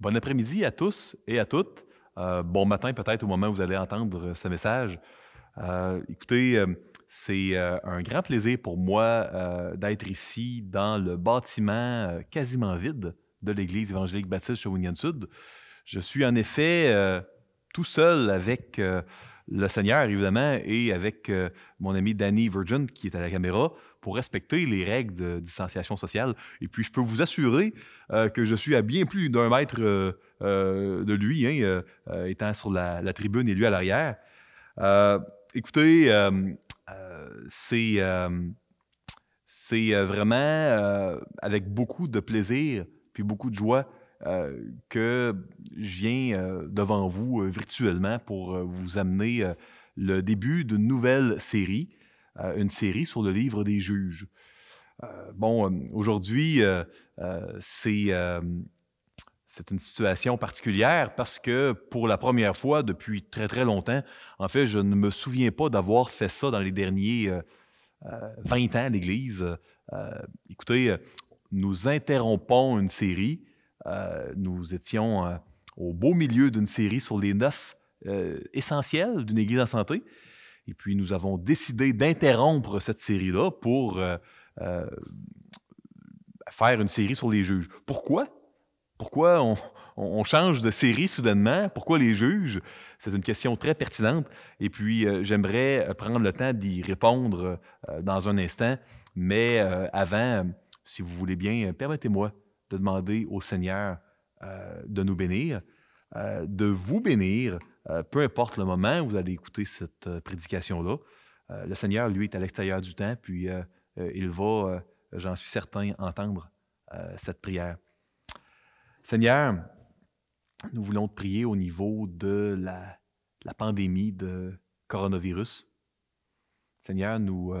Bon après-midi à tous et à toutes. Euh, bon matin peut-être au moment où vous allez entendre ce message. Euh, écoutez, euh, c'est un grand plaisir pour moi d'être ici dans le bâtiment quasiment vide de l'Église évangélique baptiste Shawinigan Sud. Je suis en effet tout seul avec le Seigneur, évidemment, et avec mon ami Danny Virgin qui est à la caméra pour respecter les règles de distanciation sociale. Et puis, je peux vous assurer euh, que je suis à bien plus d'un mètre euh, euh, de lui, hein, étant sur la, tribune et lui à l'arrière. écoutez, c'est vraiment avec beaucoup de plaisir puis beaucoup de joie que je viens devant vous virtuellement pour vous amener le début d'une nouvelle série une série sur le livre des juges. Euh, bon, euh, aujourd'hui, c'est une situation particulière parce que pour la première fois depuis très très longtemps, en fait, je ne me souviens pas d'avoir fait ça dans les derniers 20 ans à l'Église. écoutez, nous interrompons une série. nous étions au beau milieu d'une série sur les neuf essentiels d'une Église en santé. Et puis, nous avons décidé d'interrompre cette série-là pour euh, euh, faire une série sur les juges. Pourquoi? Pourquoi on, change de série soudainement? Pourquoi les juges? C'est une question très pertinente. Et puis, euh, j'aimerais prendre le temps d'y répondre dans un instant. Mais avant, si vous voulez bien, permettez-moi de demander au Seigneur de nous bénir, de vous bénir euh, peu importe le moment où vous allez écouter cette euh, prédication-là, euh, le Seigneur, lui, est à l'extérieur du temps, puis il va, j'en suis certain, entendre cette prière. Seigneur, nous voulons te prier au niveau de la, pandémie de coronavirus. Seigneur, nous,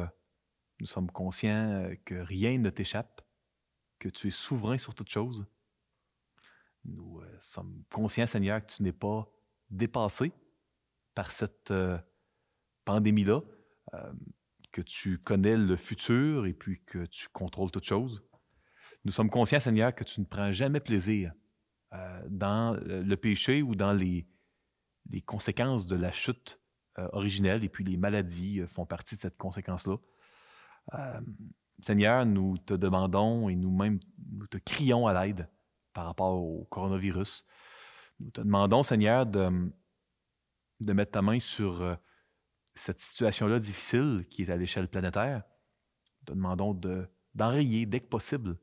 nous sommes conscients que rien ne t'échappe, que tu es souverain sur toutes choses. Nous sommes conscients, Seigneur, que tu n'es pas dépassé par cette euh, pandémie-là, euh, que tu connais le futur et puis que tu contrôles toutes choses. Nous sommes conscients, Seigneur, que tu ne prends jamais plaisir euh, dans le péché ou dans les, les conséquences de la chute originelle et puis les maladies font partie de cette conséquence-là. Seigneur, nous te demandons et nous-mêmes, nous te crions à l'aide par rapport au coronavirus. Nous te demandons, Seigneur, de, mettre ta main sur euh, cette situation-là difficile qui est à l'échelle planétaire. Nous te demandons d'enrayer dès que possible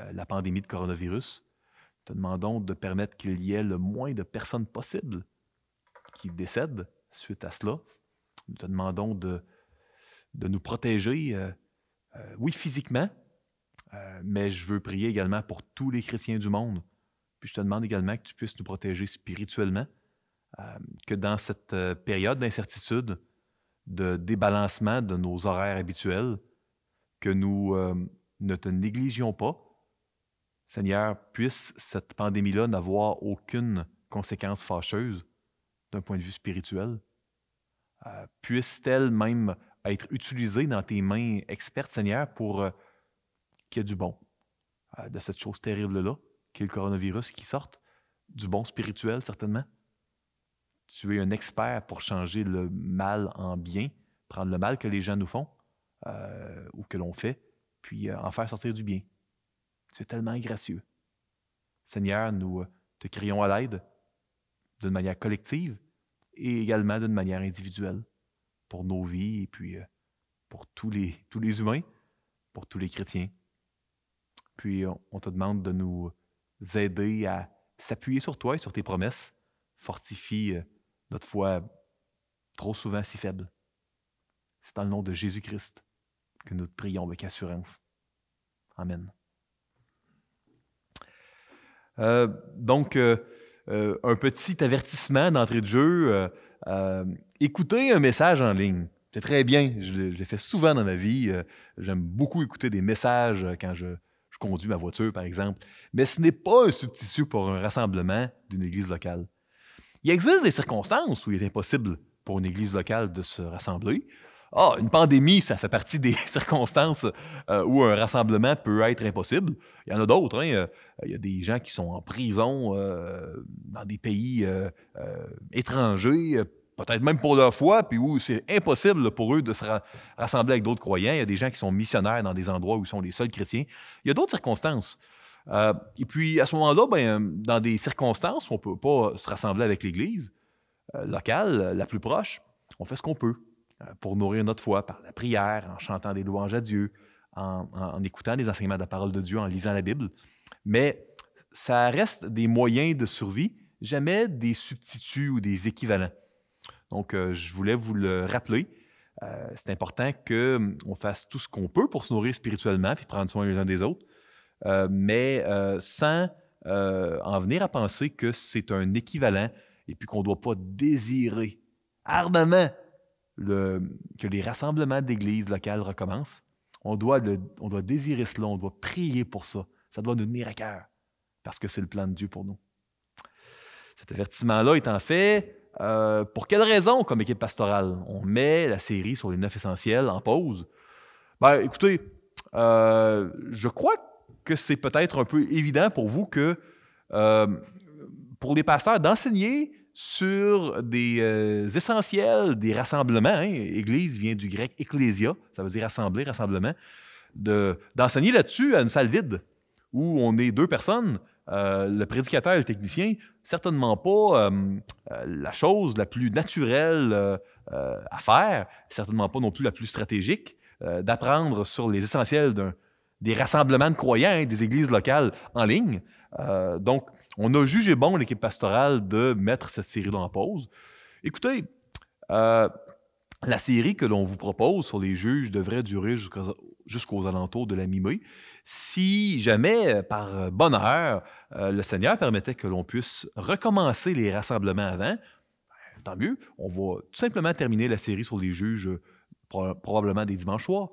euh, la pandémie de coronavirus. Nous te demandons de permettre qu'il y ait le moins de personnes possibles qui décèdent suite à cela. Nous te demandons de, de nous protéger, euh, oui, physiquement, mais je veux prier également pour tous les chrétiens du monde puis je te demande également que tu puisses nous protéger spirituellement, euh, que dans cette euh, période d'incertitude, de débalancement de nos horaires habituels, que nous euh, ne te négligions pas. Seigneur, puisse cette pandémie-là n'avoir aucune conséquence fâcheuse d'un point de vue spirituel. puisse-t-elle même être utilisée dans tes mains expertes, Seigneur, pour qu'il y ait du bon de cette chose terrible-là qui est le coronavirus, qui sorte du bon spirituel, certainement. Tu es un expert pour changer le mal en bien, prendre le mal que les gens nous font euh, ou que l'on fait, puis euh, en faire sortir du bien. Tu es tellement gracieux. Seigneur, nous euh, te crions à l'aide d'une manière collective et également d'une manière individuelle pour nos vies et puis pour tous les, tous les humains, pour tous les chrétiens. Puis on te demande de nous aider à s'appuyer sur toi et sur tes promesses. Fortifie euh, notre foi trop souvent si faible. C'est dans le nom de Jésus-Christ que nous te prions avec assurance. Amen. Euh, donc, euh, un petit avertissement d'entrée de jeu. écoutez un message en ligne. C'est très bien. Je l'ai fait souvent dans ma vie. J'aime beaucoup écouter des messages quand je, je conduis ma voiture, par exemple. Mais ce n'est pas un substitut pour un rassemblement d'une église locale. Il existe des circonstances où il est impossible pour une église locale de se rassembler. ah, une pandémie, ça fait partie des circonstances euh, où un rassemblement peut être impossible. Il y en a d'autres. Hein. Euh, il y a des gens qui sont en prison euh, dans des pays étrangers, peut-être même pour leur foi, puis où c'est impossible pour eux de se rassembler avec d'autres croyants. Il y a des gens qui sont missionnaires dans des endroits où ils sont les seuls chrétiens. Il y a d'autres circonstances. et puis, à ce moment-là, ben, dans des circonstances où on ne peut pas se rassembler avec l'Église locale, la plus proche, on fait ce qu'on peut. Euh, pour nourrir notre foi par la prière, en chantant des louanges à Dieu, en, écoutant les enseignements de la parole de Dieu, en lisant la Bible. Mais ça reste des moyens de survie, jamais des substituts ou des équivalents. Donc, euh, je voulais vous le rappeler. Euh, c'est important qu'on hum, fasse tout ce qu'on peut pour se nourrir spirituellement puis prendre soin les uns des autres, mais sans en venir à penser que c'est un équivalent et puis qu'on ne doit pas désirer ardemment que les rassemblements d'églises locales recommencent, on doit, on doit désirer cela, on doit prier pour ça. Ça doit nous tenir à cœur, parce que c'est le plan de Dieu pour nous. Cet avertissement-là étant fait, euh, pour quelle raison, comme équipe pastorale, on met la série sur les neuf essentiels en pause? Ben, écoutez, euh, je crois que c'est peut-être un peu évident pour vous que euh, pour les pasteurs, d'enseigner sur des essentiels des rassemblements. Hein. Église vient du grec ecclésia, ça veut dire assembler, rassemblement. D'enseigner là-dessus à une salle vide où on est deux personnes, le prédicateur et le technicien, certainement pas euh, la chose la plus naturelle à faire, certainement pas non plus la plus stratégique, d'apprendre sur les essentiels des rassemblements de croyants, des églises locales en ligne. donc, on a jugé bon, l'équipe pastorale, de mettre cette série-là en pause. Écoutez, euh, la série que l'on vous propose sur les juges devrait durer jusqu'aux alentours de la mi-mai. Si jamais, par bonheur, euh, le Seigneur permettait que l'on puisse recommencer les rassemblements avant, ben, tant mieux. On va tout simplement terminer la série sur les juges probablement des dimanches soirs.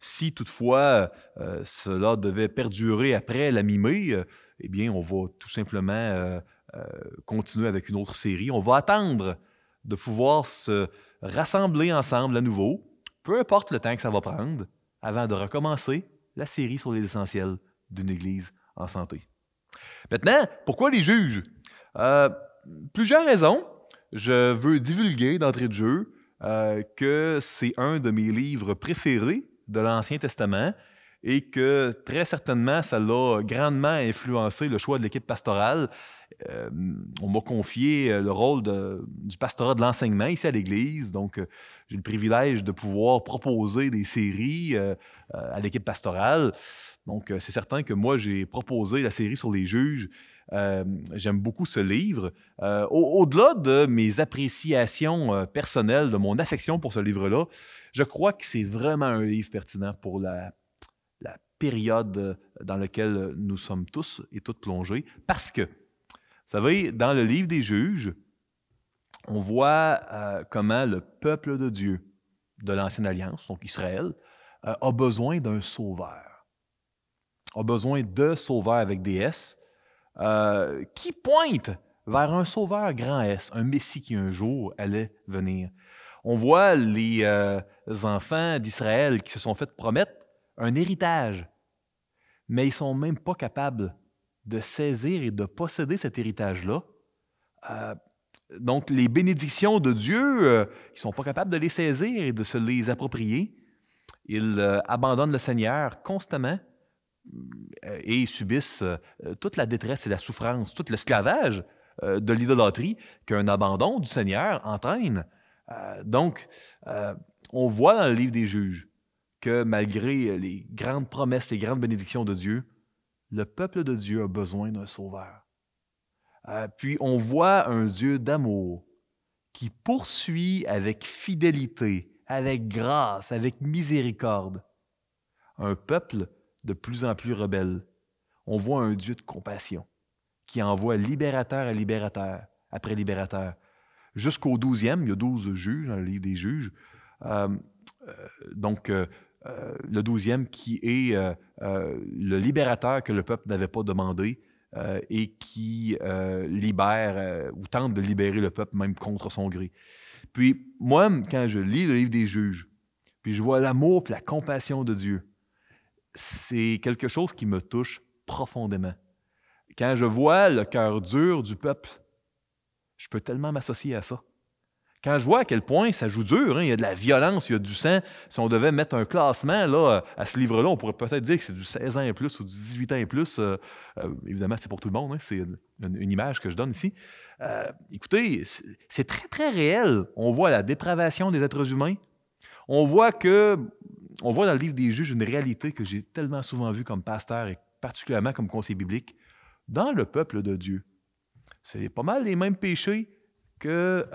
Si toutefois euh, cela devait perdurer après la mi-mai, eh bien, on va tout simplement euh, euh, continuer avec une autre série. On va attendre de pouvoir se rassembler ensemble à nouveau, peu importe le temps que ça va prendre, avant de recommencer la série sur les essentiels d'une Église en santé. Maintenant, pourquoi les juges? Euh, plusieurs raisons. Je veux divulguer d'entrée de jeu que c'est un de mes livres préférés de l'Ancien Testament et que très certainement, ça l'a grandement influencé le choix de l'équipe pastorale. Euh, on m'a confié euh, le rôle du pastorat de l'enseignement ici à l'Église, donc euh, j'ai le privilège de pouvoir proposer des séries à l'équipe pastorale. Donc c'est certain que moi, j'ai proposé la série sur les juges. J'aime beaucoup ce livre. Au-delà de mes appréciations personnelles, de mon affection pour ce livre-là, je crois que c'est vraiment un livre pertinent pour la période euh, dans laquelle nous sommes tous et toutes plongés. Parce que, savez, dans le livre des juges, on voit euh, comment le peuple de Dieu de l'Ancienne Alliance, donc Israël, euh, a besoin d'un sauveur. A besoin de sauveurs avec des S qui pointent vers un sauveur grand S, un Messie qui un jour allait venir. On voit les enfants d'Israël qui se sont fait promettre un héritage mais ils ne sont même pas capables de saisir et de posséder cet héritage-là. Euh, donc, les bénédictions de Dieu, euh, ils ne sont pas capables de les saisir et de se les approprier. Ils euh, abandonnent le Seigneur constamment et subissent toute la détresse et la souffrance, tout l'esclavage de l'idolâtrie qu'un abandon du Seigneur entraîne. donc, on voit dans le livre des juges que malgré les grandes promesses, les grandes bénédictions de Dieu, le peuple de Dieu a besoin d'un sauveur. Euh, puis on voit un Dieu d'amour qui poursuit avec fidélité, avec grâce, avec miséricorde, un peuple de plus en plus rebelle. On voit un Dieu de compassion qui envoie libérateur à libérateur après libérateur. Jusqu'au douzième, il y a douze juges dans le livre des juges. Euh, euh, donc, euh, le douzième qui est euh, euh, le libérateur que le peuple n'avait pas demandé et qui libère ou tente de libérer le peuple même contre son gré. Puis moi, quand je lis le livre des juges, puis je vois l'amour et la compassion de Dieu, c'est quelque chose qui me touche profondément. Quand je vois le cœur dur du peuple, je peux tellement m'associer à ça. Quand je vois à quel point ça joue dur, hein, il y a de la violence, il y a du sang, si on devait mettre un classement là, à ce livre-là, on pourrait peut-être dire que c'est du 16 ans et plus ou du 18 ans et plus. Euh, euh, évidemment, c'est pour tout le monde, hein, c'est une, image que je donne ici. Euh, écoutez, c'est très, très réel. On voit la dépravation des êtres humains. On voit que, on voit dans le livre des juges une réalité que j'ai tellement souvent vue comme pasteur et particulièrement comme conseiller biblique dans le peuple de Dieu. C'est pas mal les mêmes péchés que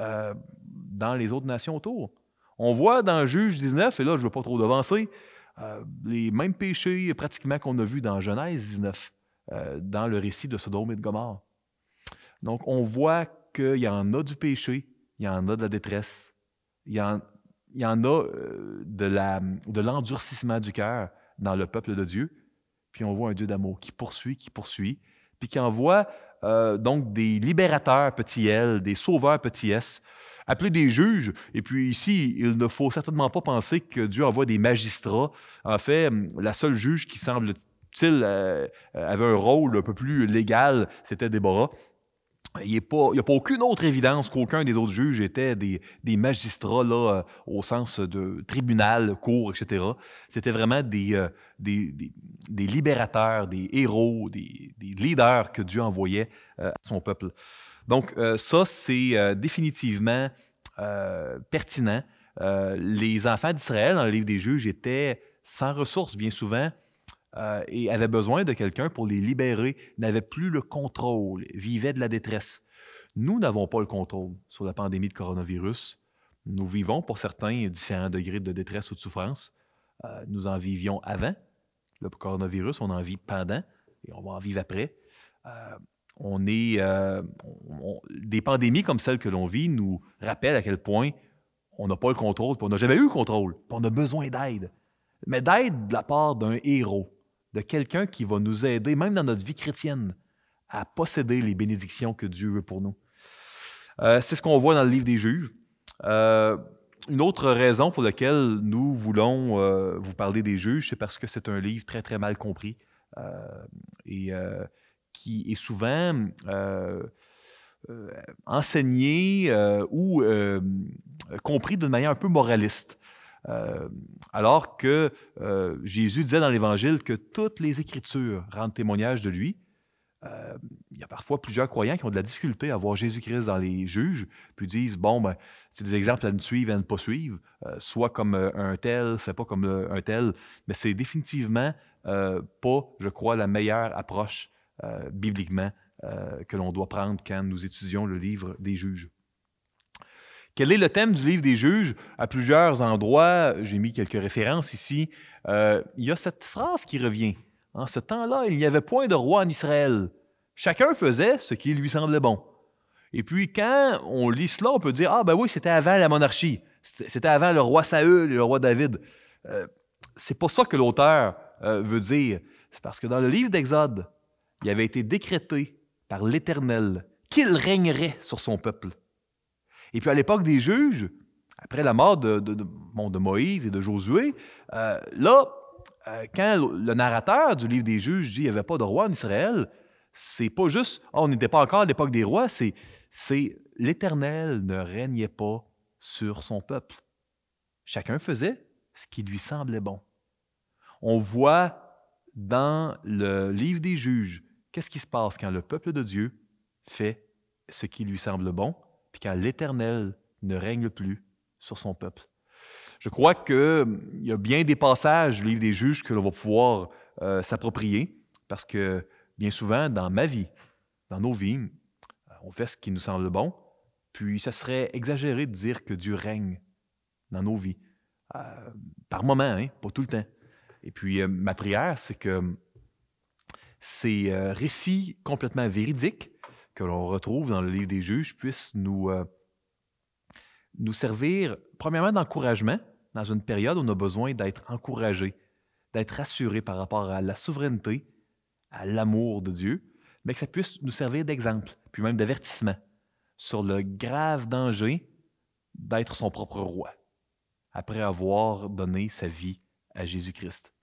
dans les autres nations autour. On voit dans Juge 19, et là je ne veux pas trop devancer, euh, les mêmes péchés pratiquement qu'on a vus dans Genèse 19, euh, dans le récit de Sodome et de Gomorre. Donc on voit qu'il y en a du péché, il y en a de la détresse, il y en, a euh, de l'endurcissement du cœur dans le peuple de Dieu. Puis on voit un Dieu d'amour qui poursuit, qui poursuit, puis qui envoie donc des libérateurs petit L, des sauveurs petit S, appeler des juges. Et puis ici, il ne faut certainement pas penser que Dieu envoie des magistrats. En fait, la seule juge qui semble-t-il euh, avait un rôle un peu plus légal, c'était Déborah. Il n'y a, pas aucune autre évidence qu'aucun des autres juges étaient des, magistrats euh, au sens de tribunal, cour, etc. C'était vraiment des, euh, des, libérateurs, des héros, des, leaders que Dieu envoyait à son peuple. Donc, euh, ça, c'est euh, définitivement euh, pertinent. les enfants d'Israël, dans le livre des juges, étaient sans ressources bien souvent et avaient besoin de quelqu'un pour les libérer, n'avaient plus le contrôle, vivaient de la détresse. Nous n'avons pas le contrôle sur la pandémie de coronavirus. Nous vivons pour certains différents degrés de détresse ou de souffrance. nous en vivions avant le coronavirus, on en vit pendant et on va en vivre après on est euh, des pandémies comme celle que l'on vit nous rappellent à quel point on n'a pas le contrôle, on n'a jamais eu le contrôle, on a besoin d'aide. Mais d'aide de la part d'un héros, de quelqu'un qui va nous aider, même dans notre vie chrétienne, à posséder les bénédictions que Dieu veut pour nous. Euh, c'est ce qu'on voit dans le livre des juges. Euh, une autre raison pour laquelle nous voulons vous parler des juges, c'est parce que c'est un livre très, très mal compris. et qui est souvent euh, euh, enseigné euh, ou compris d'une manière un peu moraliste. Alors que Jésus disait dans l'Évangile que toutes les Écritures rendent témoignage de lui. il y a parfois plusieurs croyants qui ont de la difficulté à voir Jésus-Christ dans les juges, puis disent bon, ben, c'est des exemples à ne suivre et à ne pas suivre, soit comme un tel, fait pas comme un tel, mais c'est définitivement pas, je crois, la meilleure approche euh, bibliquement euh, que l'on doit prendre quand nous étudions le livre des juges. Quel est le thème du livre des juges? À plusieurs endroits, j'ai mis quelques références ici. Euh, il y a cette phrase qui revient. En ce temps-là, il n'y avait point de roi en Israël. Chacun faisait ce qui lui semblait bon. Et puis, quand on lit cela, on peut dire Ah, ben oui, c'était avant la monarchie. C'était avant le roi Saül et le roi David. Euh, c'est pas ça que l'auteur veut dire. C'est parce que dans le livre d'Exode, il avait été décrété par l'Éternel qu'il régnerait sur son peuple. Et puis à l'époque des juges, après la mort de, Moïse et de Josué, euh, là, euh, quand le narrateur du livre des juges dit qu'il n'y avait pas de roi en Israël, c'est pas juste oh, on n'était pas encore à l'époque des rois, c'est, c'est l'Éternel ne régnait pas sur son peuple. Chacun faisait ce qui lui semblait bon. On voit dans le livre des juges Qu'est-ce qui se passe quand le peuple de Dieu fait ce qui lui semble bon, puis quand l'Éternel ne règne plus sur son peuple? Je crois qu'il y a bien des passages du livre des juges que l'on va pouvoir euh, s'approprier, parce que bien souvent, dans ma vie, dans nos vies, euh, on fait ce qui nous semble bon, puis ça serait exagéré de dire que Dieu règne dans nos vies. Euh, par moment, hein, pas tout le temps. Et puis, ma prière, c'est que ces euh, récits complètement véridiques que l'on retrouve dans le livre des juges puissent nous, euh, nous servir, premièrement, d'encouragement dans une période où on a besoin d'être encouragé, d'être rassuré par rapport à la souveraineté, à l'amour de Dieu, mais que ça puisse nous servir d'exemple, puis même d'avertissement sur le grave danger d'être son propre roi. après avoir donné sa vie à Jésus-Christ.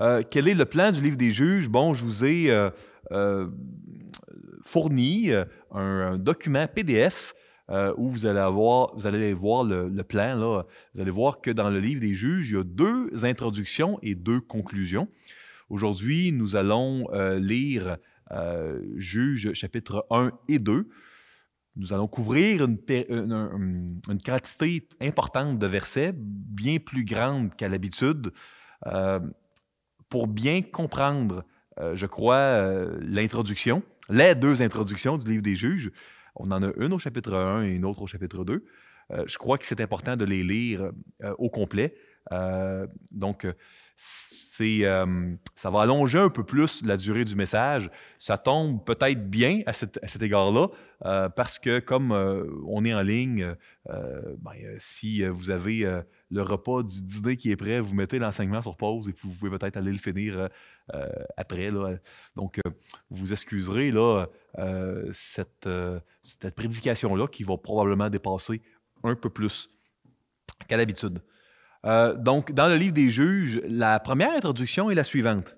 Euh, quel est le plan du livre des juges? Bon, je vous ai euh, fourni un, document PDF où vous allez, avoir, vous allez voir le, le, plan. Là. Vous allez voir que dans le livre des juges, il y a deux introductions et deux conclusions. Aujourd'hui, nous allons lire Juges chapitre 1 et 2. Nous allons couvrir une, quantité importante de versets, bien plus grande qu'à l'habitude, euh, pour bien comprendre, euh, je crois, euh, l'introduction, les deux introductions du livre des juges. On en a une au chapitre 1 et une autre au chapitre 2. je crois que c'est important de les lire au complet. donc, euh, ça va allonger un peu plus la durée du message. Ça tombe peut-être bien à, cet, égard-là, euh, parce que comme euh, on est en ligne, ben, si vous avez le repas du dîner qui est prêt, vous mettez l'enseignement sur pause et vous pouvez peut-être aller le finir après. Donc, vous excuserez là, cette, cette prédication-là qui va probablement dépasser un peu plus qu'à l'habitude. Euh, donc, dans le livre des juges, la première introduction est la suivante.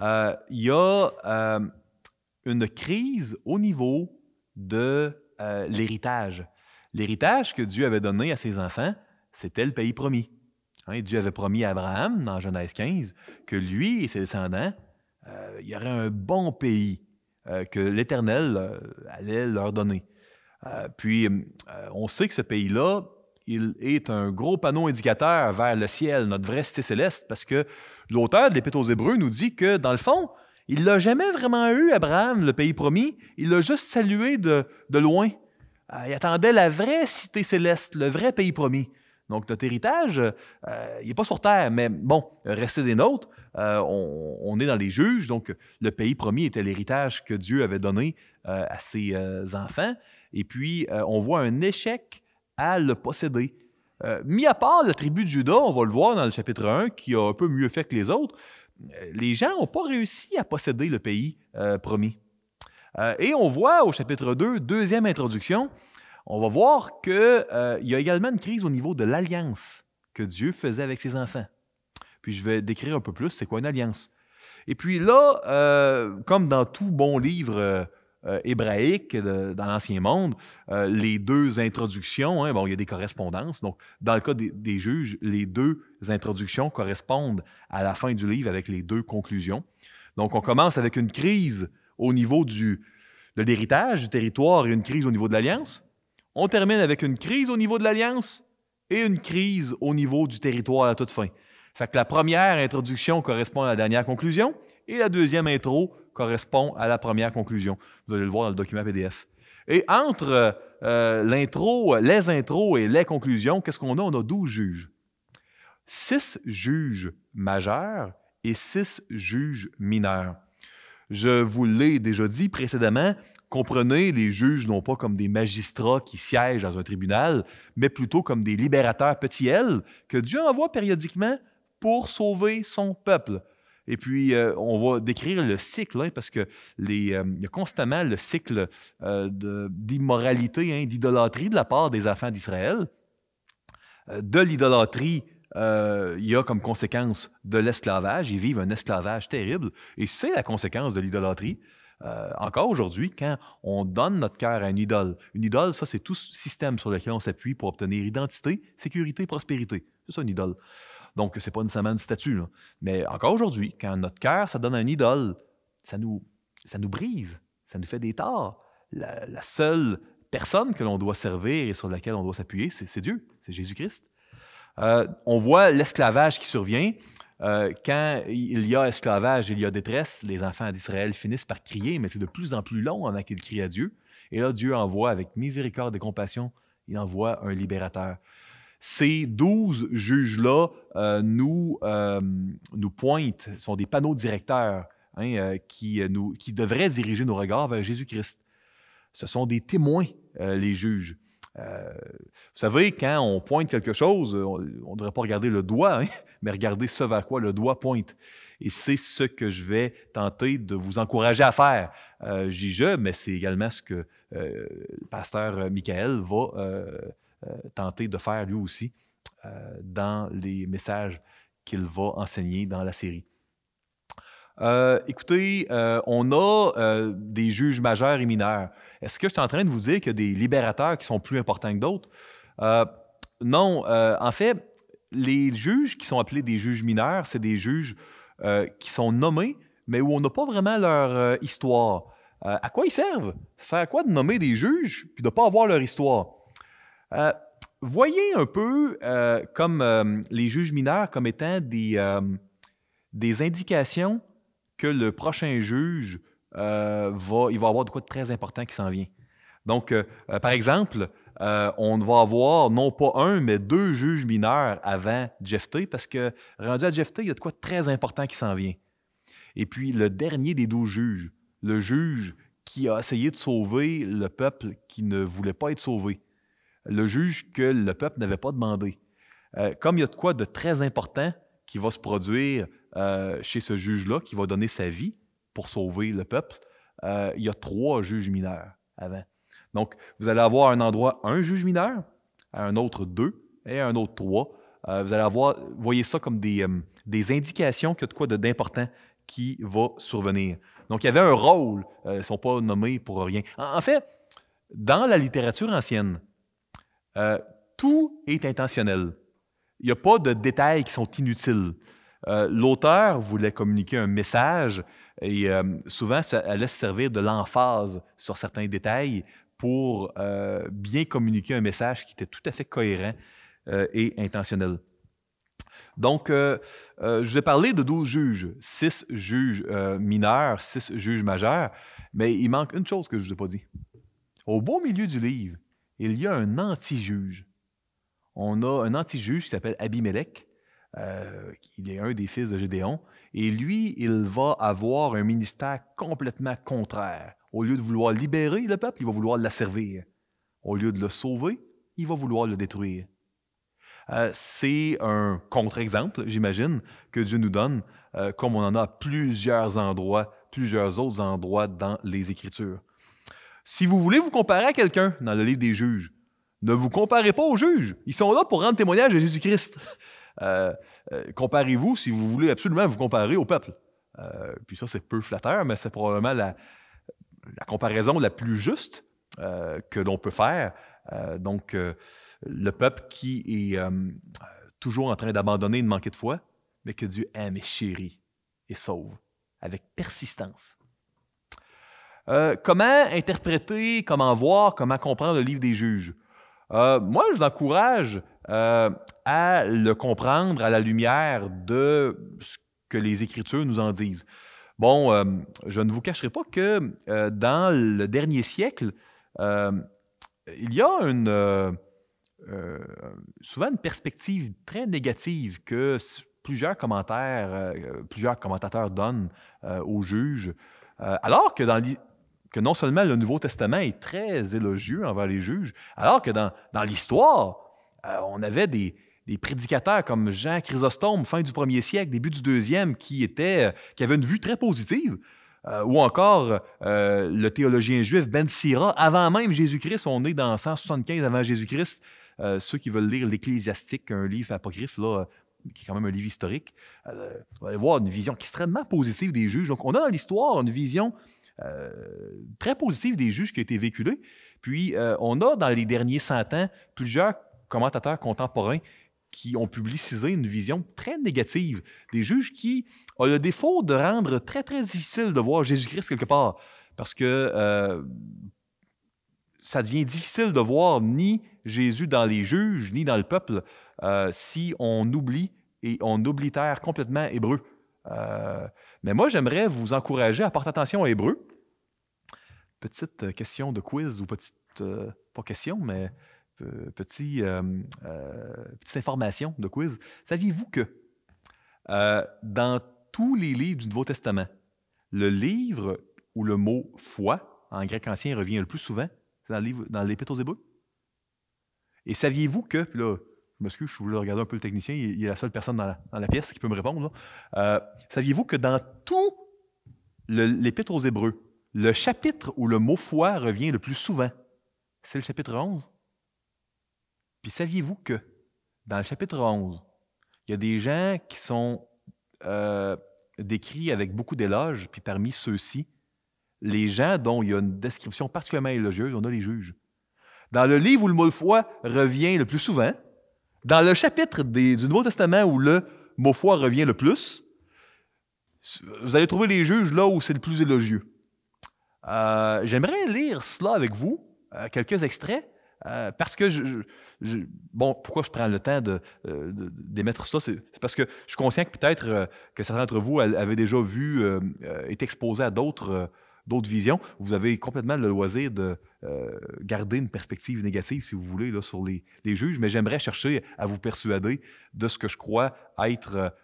Euh, il y a euh, une crise au niveau de l'héritage. L'héritage que Dieu avait donné à ses enfants, c'était le pays promis. Hein, Dieu avait promis à Abraham, dans Genèse 15, que lui et ses descendants, il y aurait un bon pays que l'Éternel allait leur donner. puis, on sait que ce pays-là, il est un gros panneau indicateur vers le ciel, notre vraie cité céleste, parce que l'auteur de l'Épître aux Hébreux nous dit que, dans le fond, il l'a jamais vraiment eu, Abraham, le pays promis. Il l'a juste salué de, loin. Euh, il attendait la vraie cité céleste, le vrai pays promis. Donc, notre héritage, euh, il n'est pas sur terre, mais bon, restez des nôtres. Euh, on, est dans les juges, donc le pays promis était l'héritage que Dieu avait donné à ses enfants. Et puis, on voit un échec à le posséder. Euh, mis à part la tribu de Judas, on va le voir dans le chapitre 1, qui a un peu mieux fait que les autres, euh, les gens n'ont pas réussi à posséder le pays euh, promis. et on voit au chapitre 2, deuxième introduction, on va voir qu'il y a également une crise au niveau de l'alliance que Dieu faisait avec ses enfants. Puis je vais décrire un peu plus c'est quoi une alliance. Et puis là, comme dans tout bon livre euh, hébraïque dans l'Ancien Monde, euh, les deux introductions, hein, bon, il y a des correspondances. Donc, dans le cas des, juges, les deux introductions correspondent à la fin du livre avec les deux conclusions. Donc, on commence avec une crise au niveau du, de l'héritage du territoire et une crise au niveau de l'alliance. On termine avec une crise au niveau de l'alliance et une crise au niveau du territoire à toute fin. Fait que la première introduction correspond à la dernière conclusion et la deuxième intro correspond à la première conclusion. Vous allez le voir dans le document PDF. Et entre euh, l'intro, les intros et les conclusions, qu'est-ce qu'on a? On a 12 juges. Six juges majeurs et six juges mineurs. Je vous l'ai déjà dit précédemment, comprenez les juges non pas comme des magistrats qui siègent dans un tribunal, mais plutôt comme des libérateurs petits L que Dieu envoie périodiquement pour sauver son peuple. Et puis, euh, on va décrire le cycle, hein, parce que euh, y a constamment le cycle euh, d'immoralité, hein, d'idolâtrie de la part des enfants d'Israël. De l'idolâtrie, il y a comme conséquence de l'esclavage. Ils vivent un esclavage terrible. Et c'est la conséquence de l'idolâtrie. Encore aujourd'hui, quand on donne notre cœur à une idole, une idole, ça, c'est tout système sur lequel on s'appuie pour obtenir identité, sécurité, prospérité. C'est ça, une idole. Donc, ce n'est pas nécessairement une statue. Mais encore aujourd'hui, quand notre cœur, ça donne un idole, ça nous, ça nous brise, ça nous fait des torts. La, seule personne que l'on doit servir et sur laquelle on doit s'appuyer, c'est Dieu, c'est Jésus-Christ. Euh, on voit l'esclavage qui survient. Euh, quand il y a esclavage, il y a détresse, les enfants d'Israël finissent par crier, mais c'est de plus en plus long avant qu'ils crient à Dieu. Et là, Dieu envoie avec miséricorde et compassion, il envoie un libérateur. Ces douze juges-là euh, nous, euh, nous pointent, sont des panneaux directeurs hein, qui, nous, qui devraient diriger nos regards vers Jésus-Christ. Ce sont des témoins, les juges. Vous savez, quand on pointe quelque chose, on ne devrait pas regarder le doigt, hein, mais regarder ce vers quoi le doigt pointe. Et c'est ce que je vais tenter de vous encourager à faire. J'y je, mais c'est également ce que le pasteur Michael va euh, tenter de faire lui aussi dans les messages qu'il va enseigner dans la série. Euh, écoutez, euh, on a euh, des juges majeurs et mineurs. Est-ce que je suis en train de vous dire qu'il y a des libérateurs qui sont plus importants que d'autres? non. en fait, les juges qui sont appelés des juges mineurs, c'est des juges qui sont nommés, mais où on n'a pas vraiment leur histoire. à quoi ils servent? Ça sert à quoi de nommer des juges puis de ne pas avoir leur histoire? voyez un peu comme les juges mineurs comme étant des, des indications que le prochain juge euh, va, il va avoir de quoi de très important qui s'en vient. Donc, euh, euh, par exemple, on va avoir non pas un, mais deux juges mineurs avant Jephthé, parce que rendu à Jephthé, il y a de quoi de très important qui s'en vient. Et puis, le dernier des douze juges, le juge qui a essayé de sauver le peuple qui ne voulait pas être sauvé, le juge que le peuple n'avait pas demandé. comme il y a de quoi de très important qui va se produire euh, chez ce juge-là qui va donner sa vie pour sauver le peuple, euh, il y a trois juges mineurs avant. Donc, vous allez avoir un endroit, un juge mineur, un autre deux et un autre trois. Euh, vous allez avoir, voyez ça comme des, des indications a de quoi d'important qui va survenir. Donc, il y avait un rôle, ils ne sont pas nommés pour rien. En, fait, dans la littérature ancienne, tout est intentionnel. Il n'y a pas de détails qui sont inutiles. Euh, l'auteur voulait communiquer un message et euh, souvent, ça allait se servir de l'emphase sur certains détails pour euh, bien communiquer un message qui était tout à fait cohérent et intentionnel. Donc, je vous ai parlé de 12 juges, 6 juges mineurs, 6 juges majeurs, mais il manque une chose que je ne vous ai pas dit. Au beau milieu du livre, il y a un anti-juge. On a un anti-juge qui s'appelle Abimelech, euh, il est un des fils de Gédéon. Et lui, il va avoir un ministère complètement contraire. Au lieu de vouloir libérer le peuple, il va vouloir l'asservir. Au lieu de le sauver, il va vouloir le détruire. Euh, c'est un contre-exemple, j'imagine, que Dieu nous donne, euh, comme on en a à plusieurs endroits, plusieurs autres endroits dans les Écritures. Si vous voulez vous comparer à quelqu'un dans le livre des juges, ne vous comparez pas aux juges. Ils sont là pour rendre témoignage de Jésus-Christ. Euh, euh, comparez-vous, si vous voulez absolument vous comparer au peuple. Euh, puis ça, c'est peu flatteur, mais c'est probablement la, comparaison la plus juste que l'on peut faire. donc, le peuple qui est toujours en train d'abandonner et de manquer de foi, mais que Dieu aime et chérit et sauve avec persistance. comment interpréter, comment voir, comment comprendre le livre des juges? moi, je vous encourage euh, à le comprendre à la lumière de ce que les Écritures nous en disent. Bon, euh, je ne vous cacherai pas que euh, dans le dernier siècle, il y a une, souvent une perspective très négative que plusieurs commentaires, plusieurs commentateurs donnent aux juges, alors que non seulement le Nouveau Testament est très élogieux envers les juges, alors que dans l'histoire, euh, on avait des, prédicateurs comme Jean Chrysostome, fin du premier siècle, début du deuxième, qui, euh, qui avaient une vue très positive. Euh, ou encore le théologien juif Ben Sira, avant même Jésus-Christ, on est dans 175 avant Jésus-Christ. ceux qui veulent lire l'Ecclésiastique, un livre apocryphe, là, qui est quand même un livre historique, vous allez voir une vision extrêmement positive des juges. Donc, on a dans l'histoire une vision très positive des juges qui a été véhiculée. Puis, on a dans les derniers cent ans plusieurs commentateurs contemporains qui ont publicisé une vision très négative des juges qui ont le défaut de rendre très, très difficile de voir Jésus-Christ quelque part. Parce que euh, ça devient difficile de voir ni Jésus dans les juges, ni dans le peuple, euh, si on oublie et on oblitère complètement Hébreu. Euh, mais moi, j'aimerais vous encourager à porter attention à Hébreu. Petite question de quiz ou petite, pas question, mais euh, euh, petite information de quiz. Saviez-vous que euh, dans tous les livres du Nouveau Testament, le livre où le mot foi, en grec ancien, revient le plus souvent, c'est dans l'Épître aux Hébreux? Et saviez-vous que, là, je m'excuse, je voulais regarder un peu le technicien, il, est la seule personne dans la, pièce qui peut me répondre. saviez-vous que dans tout l'Épître aux Hébreux, le chapitre où le mot foi revient le plus souvent, c'est le chapitre 11? Saviez-vous que dans le chapitre 11, il y a des gens qui sont euh, décrits avec beaucoup d'éloges, puis parmi ceux-ci, les gens dont il y a une description particulièrement élogieuse, on a les juges. Dans le livre où le mot foi revient le plus souvent, dans le chapitre du Nouveau Testament où le mot foi revient le plus, vous allez trouver les juges là où c'est le plus élogieux. Euh, j'aimerais lire cela avec vous, euh, quelques extraits, euh, parce que bon, pourquoi je prends le temps de, d'émettre ça, c'est, parce que je suis conscient que peut-être que certains d'entre vous avaient déjà vu, été exposés à d'autres, d'autres visions. Vous avez complètement le loisir de garder une perspective négative, si vous voulez, sur les juges, mais j'aimerais chercher à vous persuader de ce que je crois être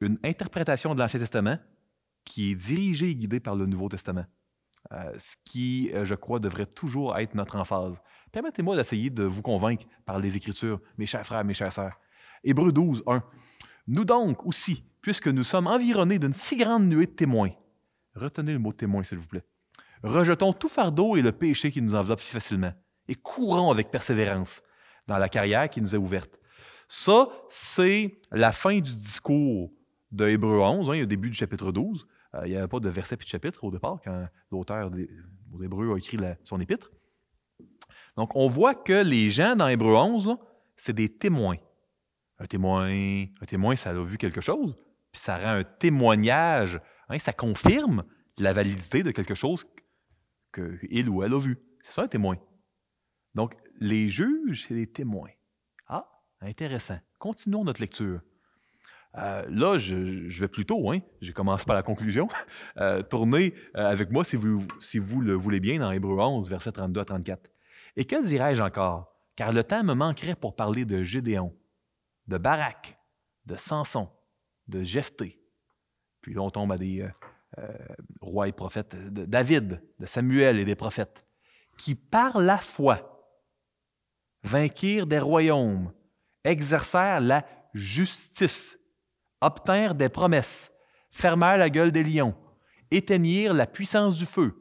une interprétation de l'Ancien Testament qui est dirigée et guidée par le Nouveau Testament. Euh, ce qui, euh, je crois, devrait toujours être notre emphase. Permettez-moi d'essayer de vous convaincre par les Écritures, mes chers frères, mes chères sœurs. Hébreux 12, 1. Nous donc aussi, puisque nous sommes environnés d'une si grande nuée de témoins, retenez le mot témoin, s'il vous plaît, rejetons tout fardeau et le péché qui nous enveloppe si facilement, et courons avec persévérance dans la carrière qui nous est ouverte. Ça, c'est la fin du discours de Hébreux 11, hein, au début du chapitre 12. Euh, il n'y avait pas de verset puis de chapitre au départ quand l'auteur aux Hébreux a écrit son épître. Donc, on voit que les gens dans Hébreux 11, c'est des témoins. Un témoin, un témoin, ça a vu quelque chose, puis ça rend un témoignage, hein, ça confirme la validité de quelque chose qu'il ou elle a vu. C'est ça un témoin. Donc, les juges, c'est des témoins. Ah, intéressant. Continuons notre lecture. Euh, là, je, vais plutôt, hein, je commence par la conclusion, euh, tourner euh, avec moi, si vous, si vous le voulez bien, dans Hébreu 11, versets 32 à 34. Et que dirais-je encore? Car le temps me manquerait pour parler de Gédéon, de Barak, de Samson, de Jephthé. Puis là, on tombe à des rois et prophètes, de David, de Samuel et des prophètes, qui par la foi vainquirent des royaumes, exercèrent la justice obtinrent des promesses, fermèrent la gueule des lions, éteignirent la puissance du feu,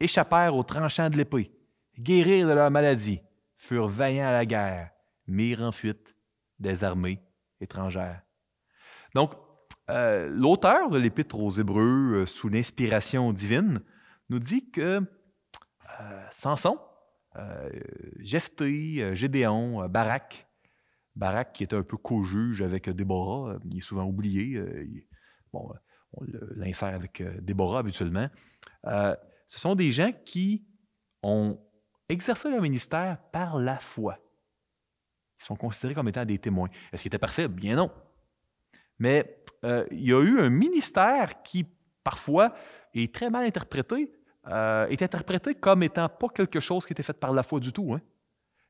échappèrent aux tranchants de l'épée, guérirent de leur maladie, furent vaillants à la guerre, mirent en fuite des armées étrangères. Donc, euh, l'auteur de l'Épître aux Hébreux, euh, sous l'inspiration divine, nous dit que euh, Samson, Jephthé, Gédéon, Barak, Barak, qui était un peu co-juge avec Déborah, euh, il est souvent oublié. Euh, bon, on l'insère avec euh, Déborah habituellement. ce sont des gens qui ont exercé leur ministère par la foi. Ils sont considérés comme étant des témoins. Est-ce qu'ils étaient parfaits? Bien non. Mais il y a eu un ministère qui, parfois, est très mal interprété, est interprété comme étant pas quelque chose qui était fait par la foi du tout. Hein.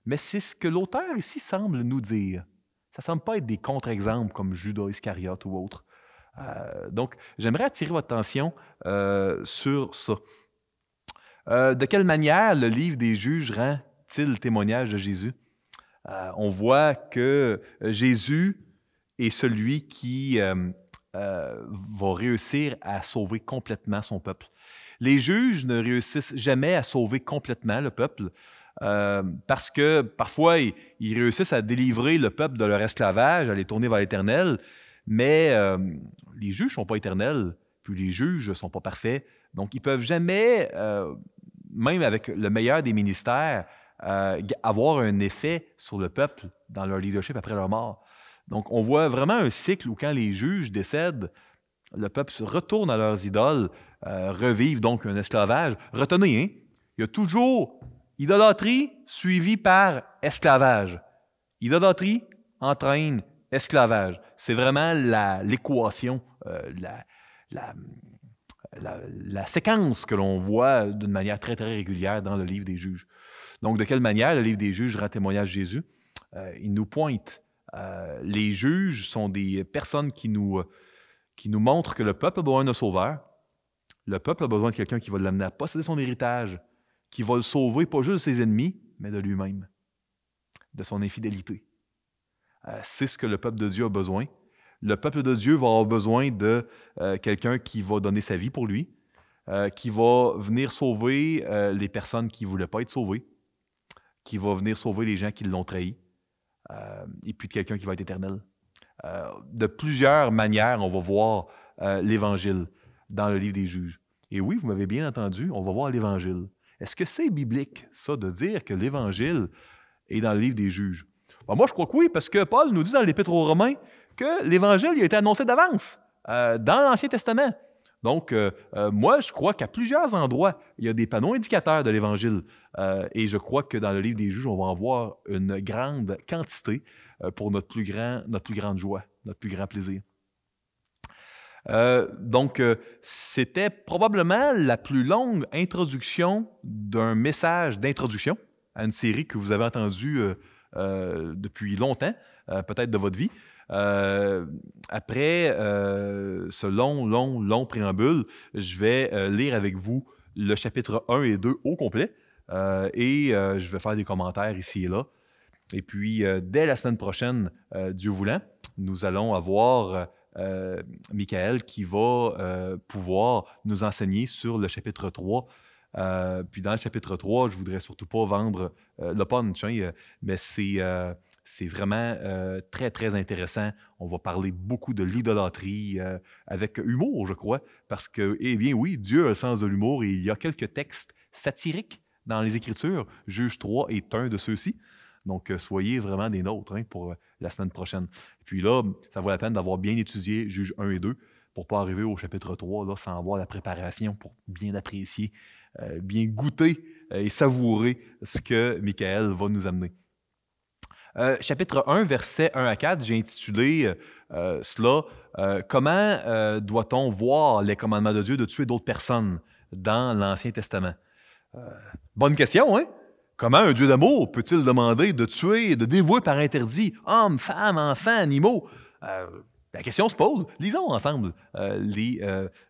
Mais c'est ce que l'auteur ici semble nous dire. Ça ne semble pas être des contre-exemples comme Judas Iscariote ou autre. Euh, donc, j'aimerais attirer votre attention euh, sur ça. Euh, de quelle manière le livre des juges rend-il témoignage de Jésus? on voit que Jésus est celui qui va réussir à sauver complètement son peuple. Les juges ne réussissent jamais à sauver complètement le peuple. Euh, parce que parfois, ils, réussissent à délivrer le peuple de leur esclavage, à les tourner vers l'Éternel, mais euh, les juges ne sont pas éternels, puis les juges ne sont pas parfaits. Donc, ils ne peuvent jamais, euh, même avec le meilleur des ministères, avoir un effet sur le peuple dans leur leadership après leur mort. Donc, on voit vraiment un cycle où quand les juges décèdent, le peuple se retourne à leurs idoles, revivent donc un esclavage. Retenez, hein, il y a toujours Idolâtrie suivie par esclavage. Idolâtrie entraîne esclavage. C'est vraiment l'équation, euh, la, la, séquence que l'on voit d'une manière très, très régulière dans le livre des juges. Donc, de quelle manière le livre des juges rend témoignage de Jésus? Euh, il nous pointe. Euh, les juges sont des personnes qui nous, qui nous montrent que le peuple a besoin d'un sauveur. Le peuple a besoin de quelqu'un qui va l'amener à posséder son héritage, qui va le sauver, pas juste de ses ennemis, mais de lui-même, de son infidélité. Euh, c'est ce que le peuple de Dieu a besoin. Le peuple de Dieu va avoir besoin de euh, quelqu'un qui va donner sa vie pour lui, euh, qui va venir sauver les personnes qui ne voulaient pas être sauvées, qui va venir sauver les gens qui l'ont trahi. et puis de quelqu'un qui va être éternel. de plusieurs manières, on va voir l'Évangile dans le livre des juges. Et oui, vous m'avez bien entendu, on va voir l'Évangile. Est-ce que c'est biblique, ça, de dire que l'Évangile est dans le livre des juges? Ben, moi, je crois que oui, parce que Paul nous dit dans l'Épître aux Romains que l'Évangile a été annoncé d'avance euh, dans l'Ancien Testament. Donc, euh, euh, moi, je crois qu'à plusieurs endroits, il y a des panneaux indicateurs de l'Évangile. et je crois que dans le livre des juges, on va en voir une grande quantité pour notre notre plus grande joie, notre plus grand plaisir. Donc, c'était probablement la plus longue introduction d'un message d'introduction à une série que vous avez entendue depuis longtemps, peut-être de votre vie. Euh, après euh, ce long, long, long préambule, je vais euh, lire avec vous le chapitre 1 et 2 au complet et je vais faire des commentaires ici et là. Et puis, dès la semaine prochaine, Dieu voulant, nous allons avoir Michael qui va pouvoir nous enseigner sur le chapitre 3. puis dans le chapitre 3, je voudrais surtout pas vendre le punch, hein, mais c'est c'est vraiment euh, très, très intéressant. On va parler beaucoup de l'idolâtrie euh, avec humour, je crois, parce que, eh bien oui, Dieu a le sens de l'humour et il y a quelques textes satiriques dans les Écritures. Juge 3 est un de ceux-ci. Donc, euh, soyez vraiment des nôtres hein, pour la semaine prochaine. Puis là, ça vaut la peine d'avoir bien étudié Juge 1 et 2 pour pas arriver au chapitre 3 là, sans avoir la préparation pour bien apprécier, bien goûter et savourer ce que Michael va nous amener. Euh, chapitre 1, versets 1 à 4, j'ai intitulé euh, euh, cela Comment doit-on voir les commandements de Dieu de tuer d'autres personnes dans l'Ancien Testament Bonne question, hein? Comment un Dieu d'amour peut-il demander de tuer, de dévouer par interdit hommes, femmes, enfants, animaux? La question se pose. Lisons ensemble les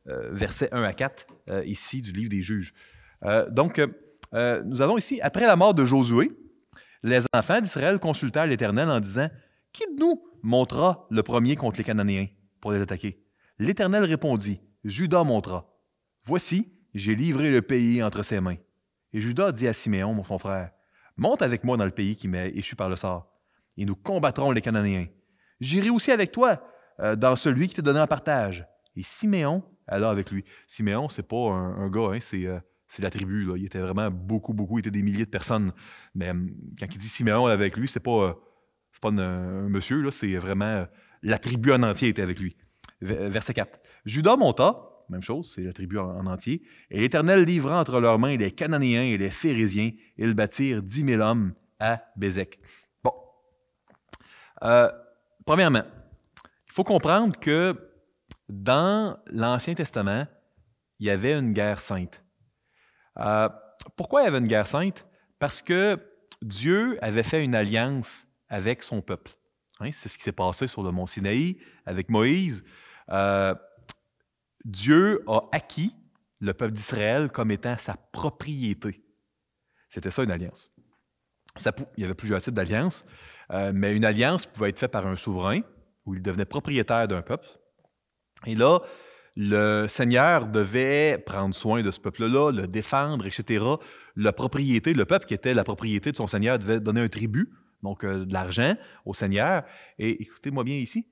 versets 1 à 4 ici du livre des juges. donc, nous avons ici, après la mort de Josué, les enfants d'Israël consultèrent l'Éternel en disant Qui de nous montera le premier contre les Cananéens pour les attaquer L'Éternel répondit Judas montra Voici, j'ai livré le pays entre ses mains. Et Judas dit à Siméon, son frère Monte avec moi dans le pays qui m'est échu par le sort, et nous combattrons les Cananéens. J'irai aussi avec toi euh, dans celui qui t'est donné en partage. Et Siméon alla avec lui. Siméon, c'est pas un, gars, hein, c'est euh, c'est la tribu. Il était vraiment beaucoup, beaucoup. Il était des milliers de personnes. Mais hum, quand il dit Siméon avec lui, c'est pas, euh, pas un, monsieur, c'est vraiment la tribu en entier était avec lui. Verset 4. Judas monta, même chose, c'est la tribu en, entier, et l'Éternel livra entre leurs mains les Cananéens et les Phérésiens, ils bâtirent dix mille hommes à Bézek. Bon. Euh, premièrement, il faut comprendre que dans l'Ancien Testament, il y avait une guerre sainte. Euh, pourquoi il y avait une guerre sainte? Parce que Dieu avait fait une alliance avec son peuple. Hein, c'est ce qui s'est passé sur le mont Sinaï avec Moïse. Euh, Dieu a acquis le peuple d'Israël comme étant sa propriété. C'était ça une alliance. il y avait plusieurs types d'alliances, euh, mais une alliance pouvait être faite par un souverain, où il devenait propriétaire d'un peuple. Et là, le Seigneur devait prendre soin de ce peuple-là, le défendre, etc. La propriété, le peuple qui était la propriété de son Seigneur devait donner un tribut, donc euh, de l'argent au Seigneur. Et écoutez-moi bien ici,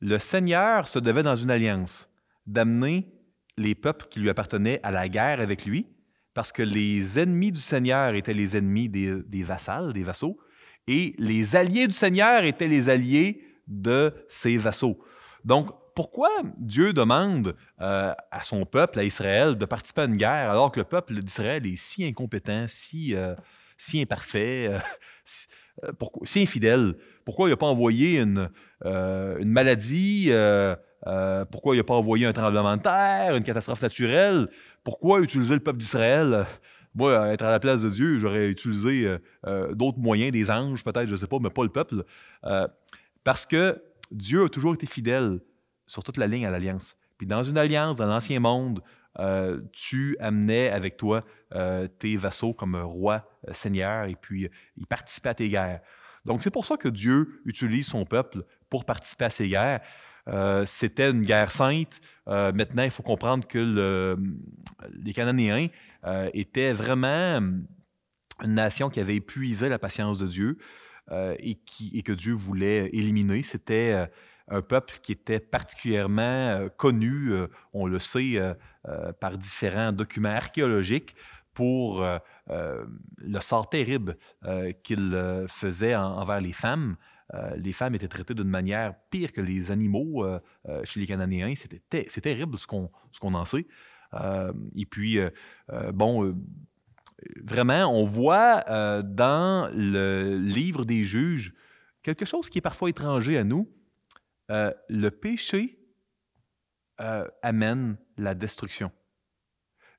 le Seigneur se devait dans une alliance d'amener les peuples qui lui appartenaient à la guerre avec lui, parce que les ennemis du Seigneur étaient les ennemis des, des vassals, des vassaux, et les alliés du Seigneur étaient les alliés de ses vassaux. Donc, pourquoi Dieu demande euh, à son peuple, à Israël, de participer à une guerre alors que le peuple d'Israël est si incompétent, si, euh, si imparfait, euh, si infidèle? Pourquoi il n'a pas envoyé une, une maladie? pourquoi il n'a pas envoyé un tremblement de terre, une catastrophe naturelle? Pourquoi utiliser le peuple d'Israël? Moi, être à la place de Dieu, j'aurais utilisé d'autres moyens, des anges peut-être, je ne sais pas, mais pas le peuple. parce que Dieu a toujours été fidèle sur toute la ligne à l'Alliance. Puis dans une alliance, dans l'Ancien Monde, euh, tu amenais avec toi euh, tes vassaux comme roi, euh, seigneur, et puis ils participaient à tes guerres. Donc c'est pour ça que Dieu utilise son peuple pour participer à ces guerres. C'était une guerre sainte. maintenant, il faut comprendre que le, les Cananéens étaient vraiment une nation qui avait épuisé la patience de Dieu. et que Dieu voulait éliminer. C'était un peuple qui était particulièrement connu, on le sait, par différents documents archéologiques pour le sort terrible qu'il faisait envers les femmes. les femmes étaient traitées d'une manière pire que les animaux chez les Cananéens. C'était c'est terrible ce qu'on en sait. et puis, bon, vraiment, on voit dans le livre des juges quelque chose qui est parfois étranger à nous. le péché amène la destruction.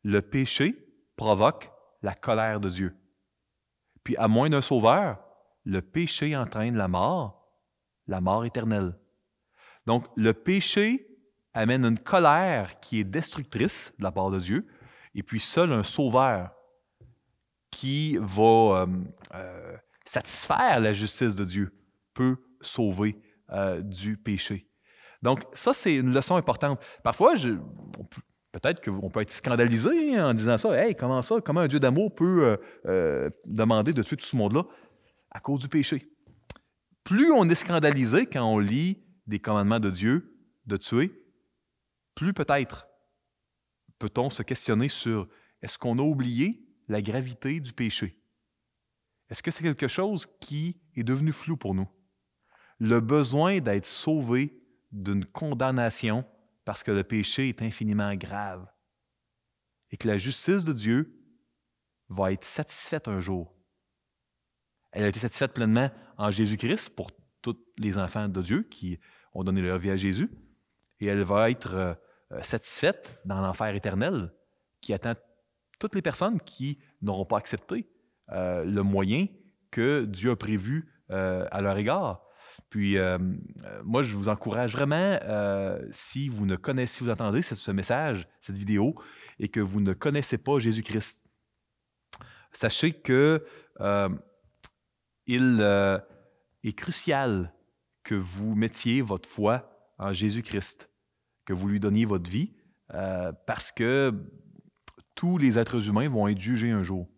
Le péché provoque la colère de Dieu. Puis à moins d'un sauveur, le péché entraîne la mort, la mort éternelle. Donc le péché amène une colère qui est destructrice de la part de Dieu, et puis seul un sauveur qui va euh, euh, satisfaire la justice de Dieu peut sauver euh, du péché. Donc ça, c'est une leçon importante. Parfois, je, Peut-être qu'on peut être scandalisé en disant ça. Hey, comment ça? Comment un Dieu d'amour peut euh, euh, demander de tuer tout ce monde-là? À cause du péché? Plus on est scandalisé quand on lit des commandements de Dieu de tuer, plus peut-être peut-on se questionner sur est-ce qu'on a oublié la gravité du péché? Est-ce que c'est quelque chose qui est devenu flou pour nous? Le besoin d'être sauvé d'une condamnation parce que le péché est infiniment grave et que la justice de Dieu va être satisfaite un jour. Elle a été satisfaite pleinement en Jésus-Christ pour tous les enfants de Dieu qui ont donné leur vie à Jésus, et elle va être euh, satisfaite dans l'enfer éternel qui attend toutes les personnes qui n'auront pas accepté euh, le moyen que Dieu a prévu euh, à leur égard. Puis, euh, euh, moi, je vous encourage vraiment, euh, si vous ne connaissez, si vous entendez ce, message, cette vidéo, et que vous ne connaissez pas Jésus-Christ, sachez que il est crucial que vous mettiez votre foi en Jésus-Christ, que vous lui donniez votre vie, parce que tous les êtres humains vont être jugés un jour.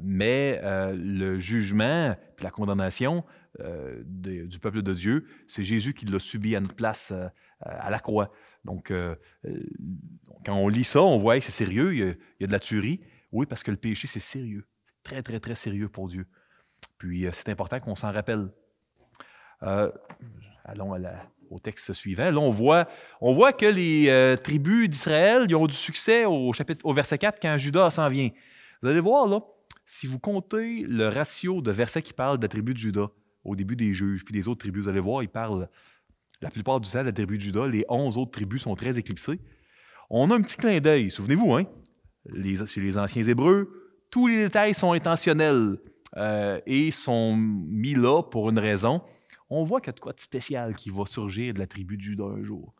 mais le jugement et la condamnation euh, du peuple de Dieu. C'est Jésus qui l'a subi à notre place euh, à la croix. Donc, euh, quand on lit ça, on voit que c'est sérieux, il y, a, de la tuerie. Oui, parce que le péché, c'est sérieux. Très, très, très sérieux pour Dieu. Puis, c'est important qu'on s'en rappelle. allons au texte suivant. Là, on voit, on voit que les tribus d'Israël ont du succès au, chapitre, au verset 4 quand Judas s'en vient. Vous allez voir, là, si vous comptez le ratio de versets qui parlent de la tribu de Judas, au début des juges, puis des autres tribus. Vous allez voir, ils parlent la plupart du temps de la tribu de Judas. Les onze autres tribus sont très éclipsées. On a un petit clin d'œil, souvenez-vous, hein? Les, chez les anciens Hébreux, tous les détails sont intentionnels euh, et sont mis là pour une raison. On voit qu'il y a de quoi de spécial qui va surgir de la tribu de Judas un jour.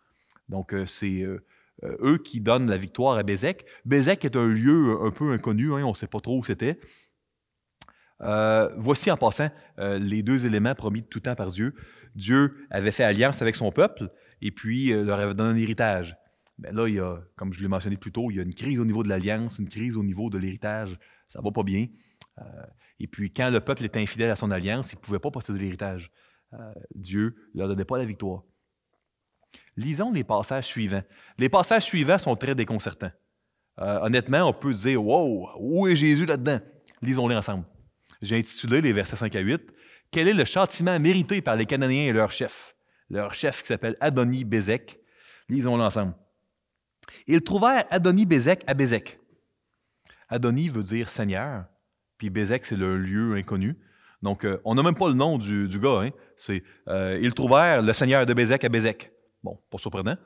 Donc, euh, c'est euh, eux qui donnent la victoire à Bézek. Bézek est un lieu un peu inconnu, hein, on ne sait pas trop où c'était. Euh, voici en passant euh, les deux éléments promis de tout temps par Dieu. Dieu avait fait alliance avec son peuple et puis euh, leur avait donné un héritage. Mais là, il y a, comme je l'ai mentionné plus tôt, il y a une crise au niveau de l'alliance, une crise au niveau de l'héritage. Ça va pas bien. et puis, quand le peuple était infidèle à son alliance, il ne pouvait pas posséder l'héritage. Dieu ne leur donnait pas la victoire. Lisons les passages suivants. Les passages suivants sont très déconcertants. honnêtement, on peut se dire Wow, où est Jésus là-dedans Lisons-les ensemble. J'ai intitulé les versets 5 à 8 Quel est le châtiment mérité par les Cananéens et leur chef Leur chef qui s'appelle Adoni Bézek. Lisons l'ensemble. Ils trouvèrent Adoni Bézek à Bézek. Adoni veut dire Seigneur, puis Bézek, c'est le lieu inconnu. Donc, euh, on n'a même pas le nom du, gars. Hein. C'est, euh, ils trouvèrent le Seigneur de Bézek à Bézek. Bon, pas surprenant.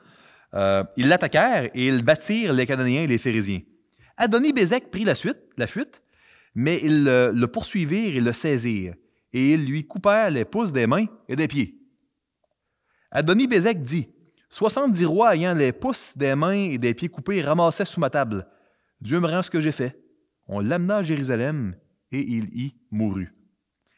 Euh, ils l'attaquèrent et ils battirent les Cananéens et les Phérésiens. Adoni Bézek prit la, suite, la fuite mais ils le, poursuivirent et le saisirent, et ils lui coupèrent les pouces des mains et des pieds. Adonis Bézek dit Soixante-dix rois ayant les pouces des mains et des pieds coupés ramassaient sous ma table. Dieu me rend ce que j'ai fait. On l'amena à Jérusalem, et il y mourut.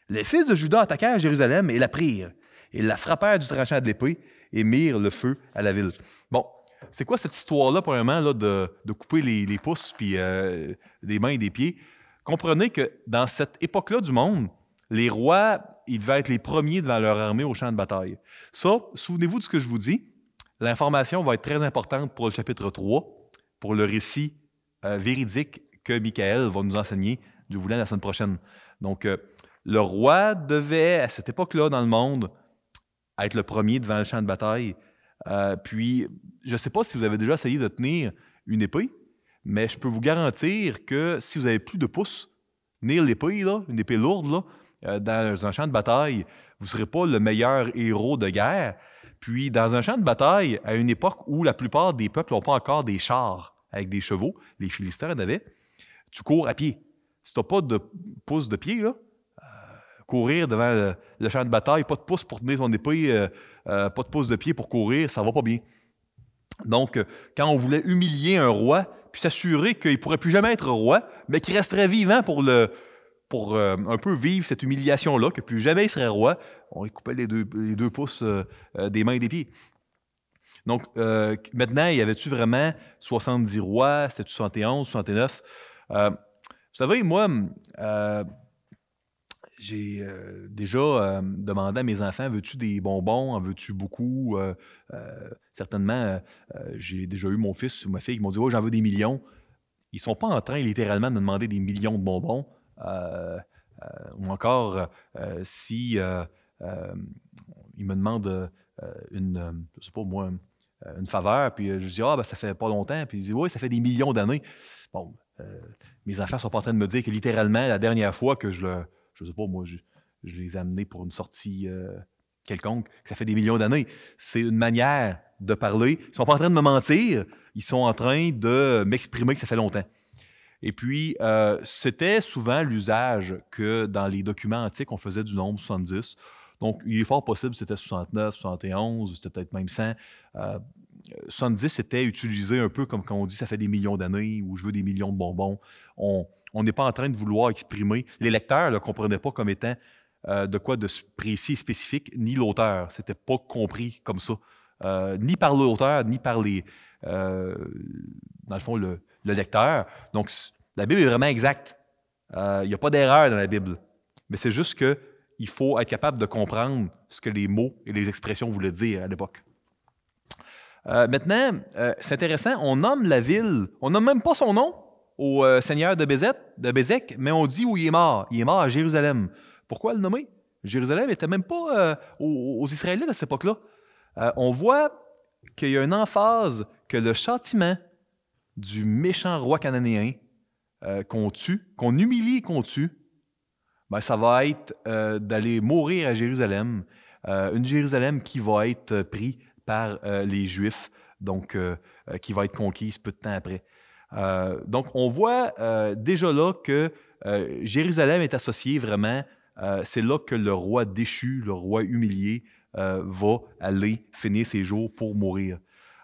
Les fils de Judas attaquèrent Jérusalem et la prirent. Ils la frappèrent du tranchant de l'épée et mirent le feu à la ville. Bon, c'est quoi cette histoire-là, premièrement, là, de, de couper les, pouces puis euh, des mains et des pieds? Comprenez que dans cette époque-là du monde, les rois, ils devaient être les premiers devant leur armée au champ de bataille. Ça, souvenez-vous de ce que je vous dis. L'information va être très importante pour le chapitre 3, pour le récit euh, véridique que Michael va nous enseigner du voulant la semaine prochaine. Donc, euh, le roi devait, à cette époque-là dans le monde, être le premier devant le champ de bataille. Euh, puis, je ne sais pas si vous avez déjà essayé de tenir une épée, mais je peux vous garantir que si vous avez plus de pouces, tenir l'épée, une épée lourde, euh, dans un champ de bataille, vous ne serez pas le meilleur héros de guerre. Puis, dans un champ de bataille, à une époque où la plupart des peuples n'ont pas encore des chars avec des chevaux, les Philistins en avaient, tu cours à pied. Si tu n'as pas de pouce de pied, euh, courir devant le, champ de bataille, pas de pouce pour tenir son épée, euh, pas de pouce de pied pour courir, ça va pas bien. Donc, quand on voulait humilier un roi, puis s'assurer qu'il ne pourrait plus jamais être roi, mais qu'il resterait vivant pour le, pour euh, un peu vivre cette humiliation-là, que plus jamais il serait roi, on lui coupait les deux, pouces euh, euh, des mains et des pieds. Donc, maintenant, y avait-tu vraiment 70 rois, c'était 71, 69? vous savez, moi, j'ai déjà demandé à mes enfants, veux-tu des bonbons, en veux-tu beaucoup? certainement, j'ai déjà eu mon fils ou ma fille qui m'ont dit, oh, j'en veux des millions. Ils sont pas en train littéralement de me demander des millions de bonbons. Euh, euh, ou encore, euh, si il me demande une, une faveur, puis je dis Ah, ben, ça fait pas longtemps, puis il dit Oui, ça fait des millions d'années. Bon, mes enfants sont pas en train de me dire que littéralement, la dernière fois que je le, je sais pas, moi, je, les ai amenés pour une sortie quelconque, que ça fait des millions d'années. C'est une manière de parler. Ils sont pas en train de me mentir, ils sont en train de m'exprimer que ça fait longtemps. Et puis, euh, c'était souvent l'usage que dans les documents antiques, on faisait du nombre 70. Donc, il est fort possible c'était 69, 71, c'était peut-être même 100. 70, c'était utilisé un peu comme quand on dit ça fait des millions d'années ou je veux des millions de bonbons. On n'est pas en train de vouloir exprimer. Les lecteurs ne comprenaient pas comme étant euh, de quoi de précis spécifique, ni l'auteur. C'était pas compris comme ça. Euh, ni par l'auteur, ni par les. dans le fond, le, le lecteur. Donc, la Bible est vraiment exacte. Euh, il n'y a pas d'erreur dans la Bible. Mais c'est juste qu'il faut être capable de comprendre ce que les mots et les expressions voulaient dire à l'époque. Euh, maintenant, euh, c'est intéressant, on nomme la ville, on nomme même pas son nom au seigneur de, de Bézek, mais on dit où il est mort. Il est mort à Jérusalem. Pourquoi le nommer? Jérusalem n'était même pas aux, aux, Israélites à cette époque-là. on voit qu'il y a une emphase que le châtiment du méchant roi cananéen euh, qu'on tue, qu'on humilie et qu'on tue, ben, ça va être euh, d'aller mourir à Jérusalem, euh, une Jérusalem qui va être prise par les Juifs, donc qui va être conquise peu de temps après. Donc on voit déjà là que Jérusalem est associé vraiment, c'est là que le roi déchu, le roi humilié, va aller finir ses jours pour mourir.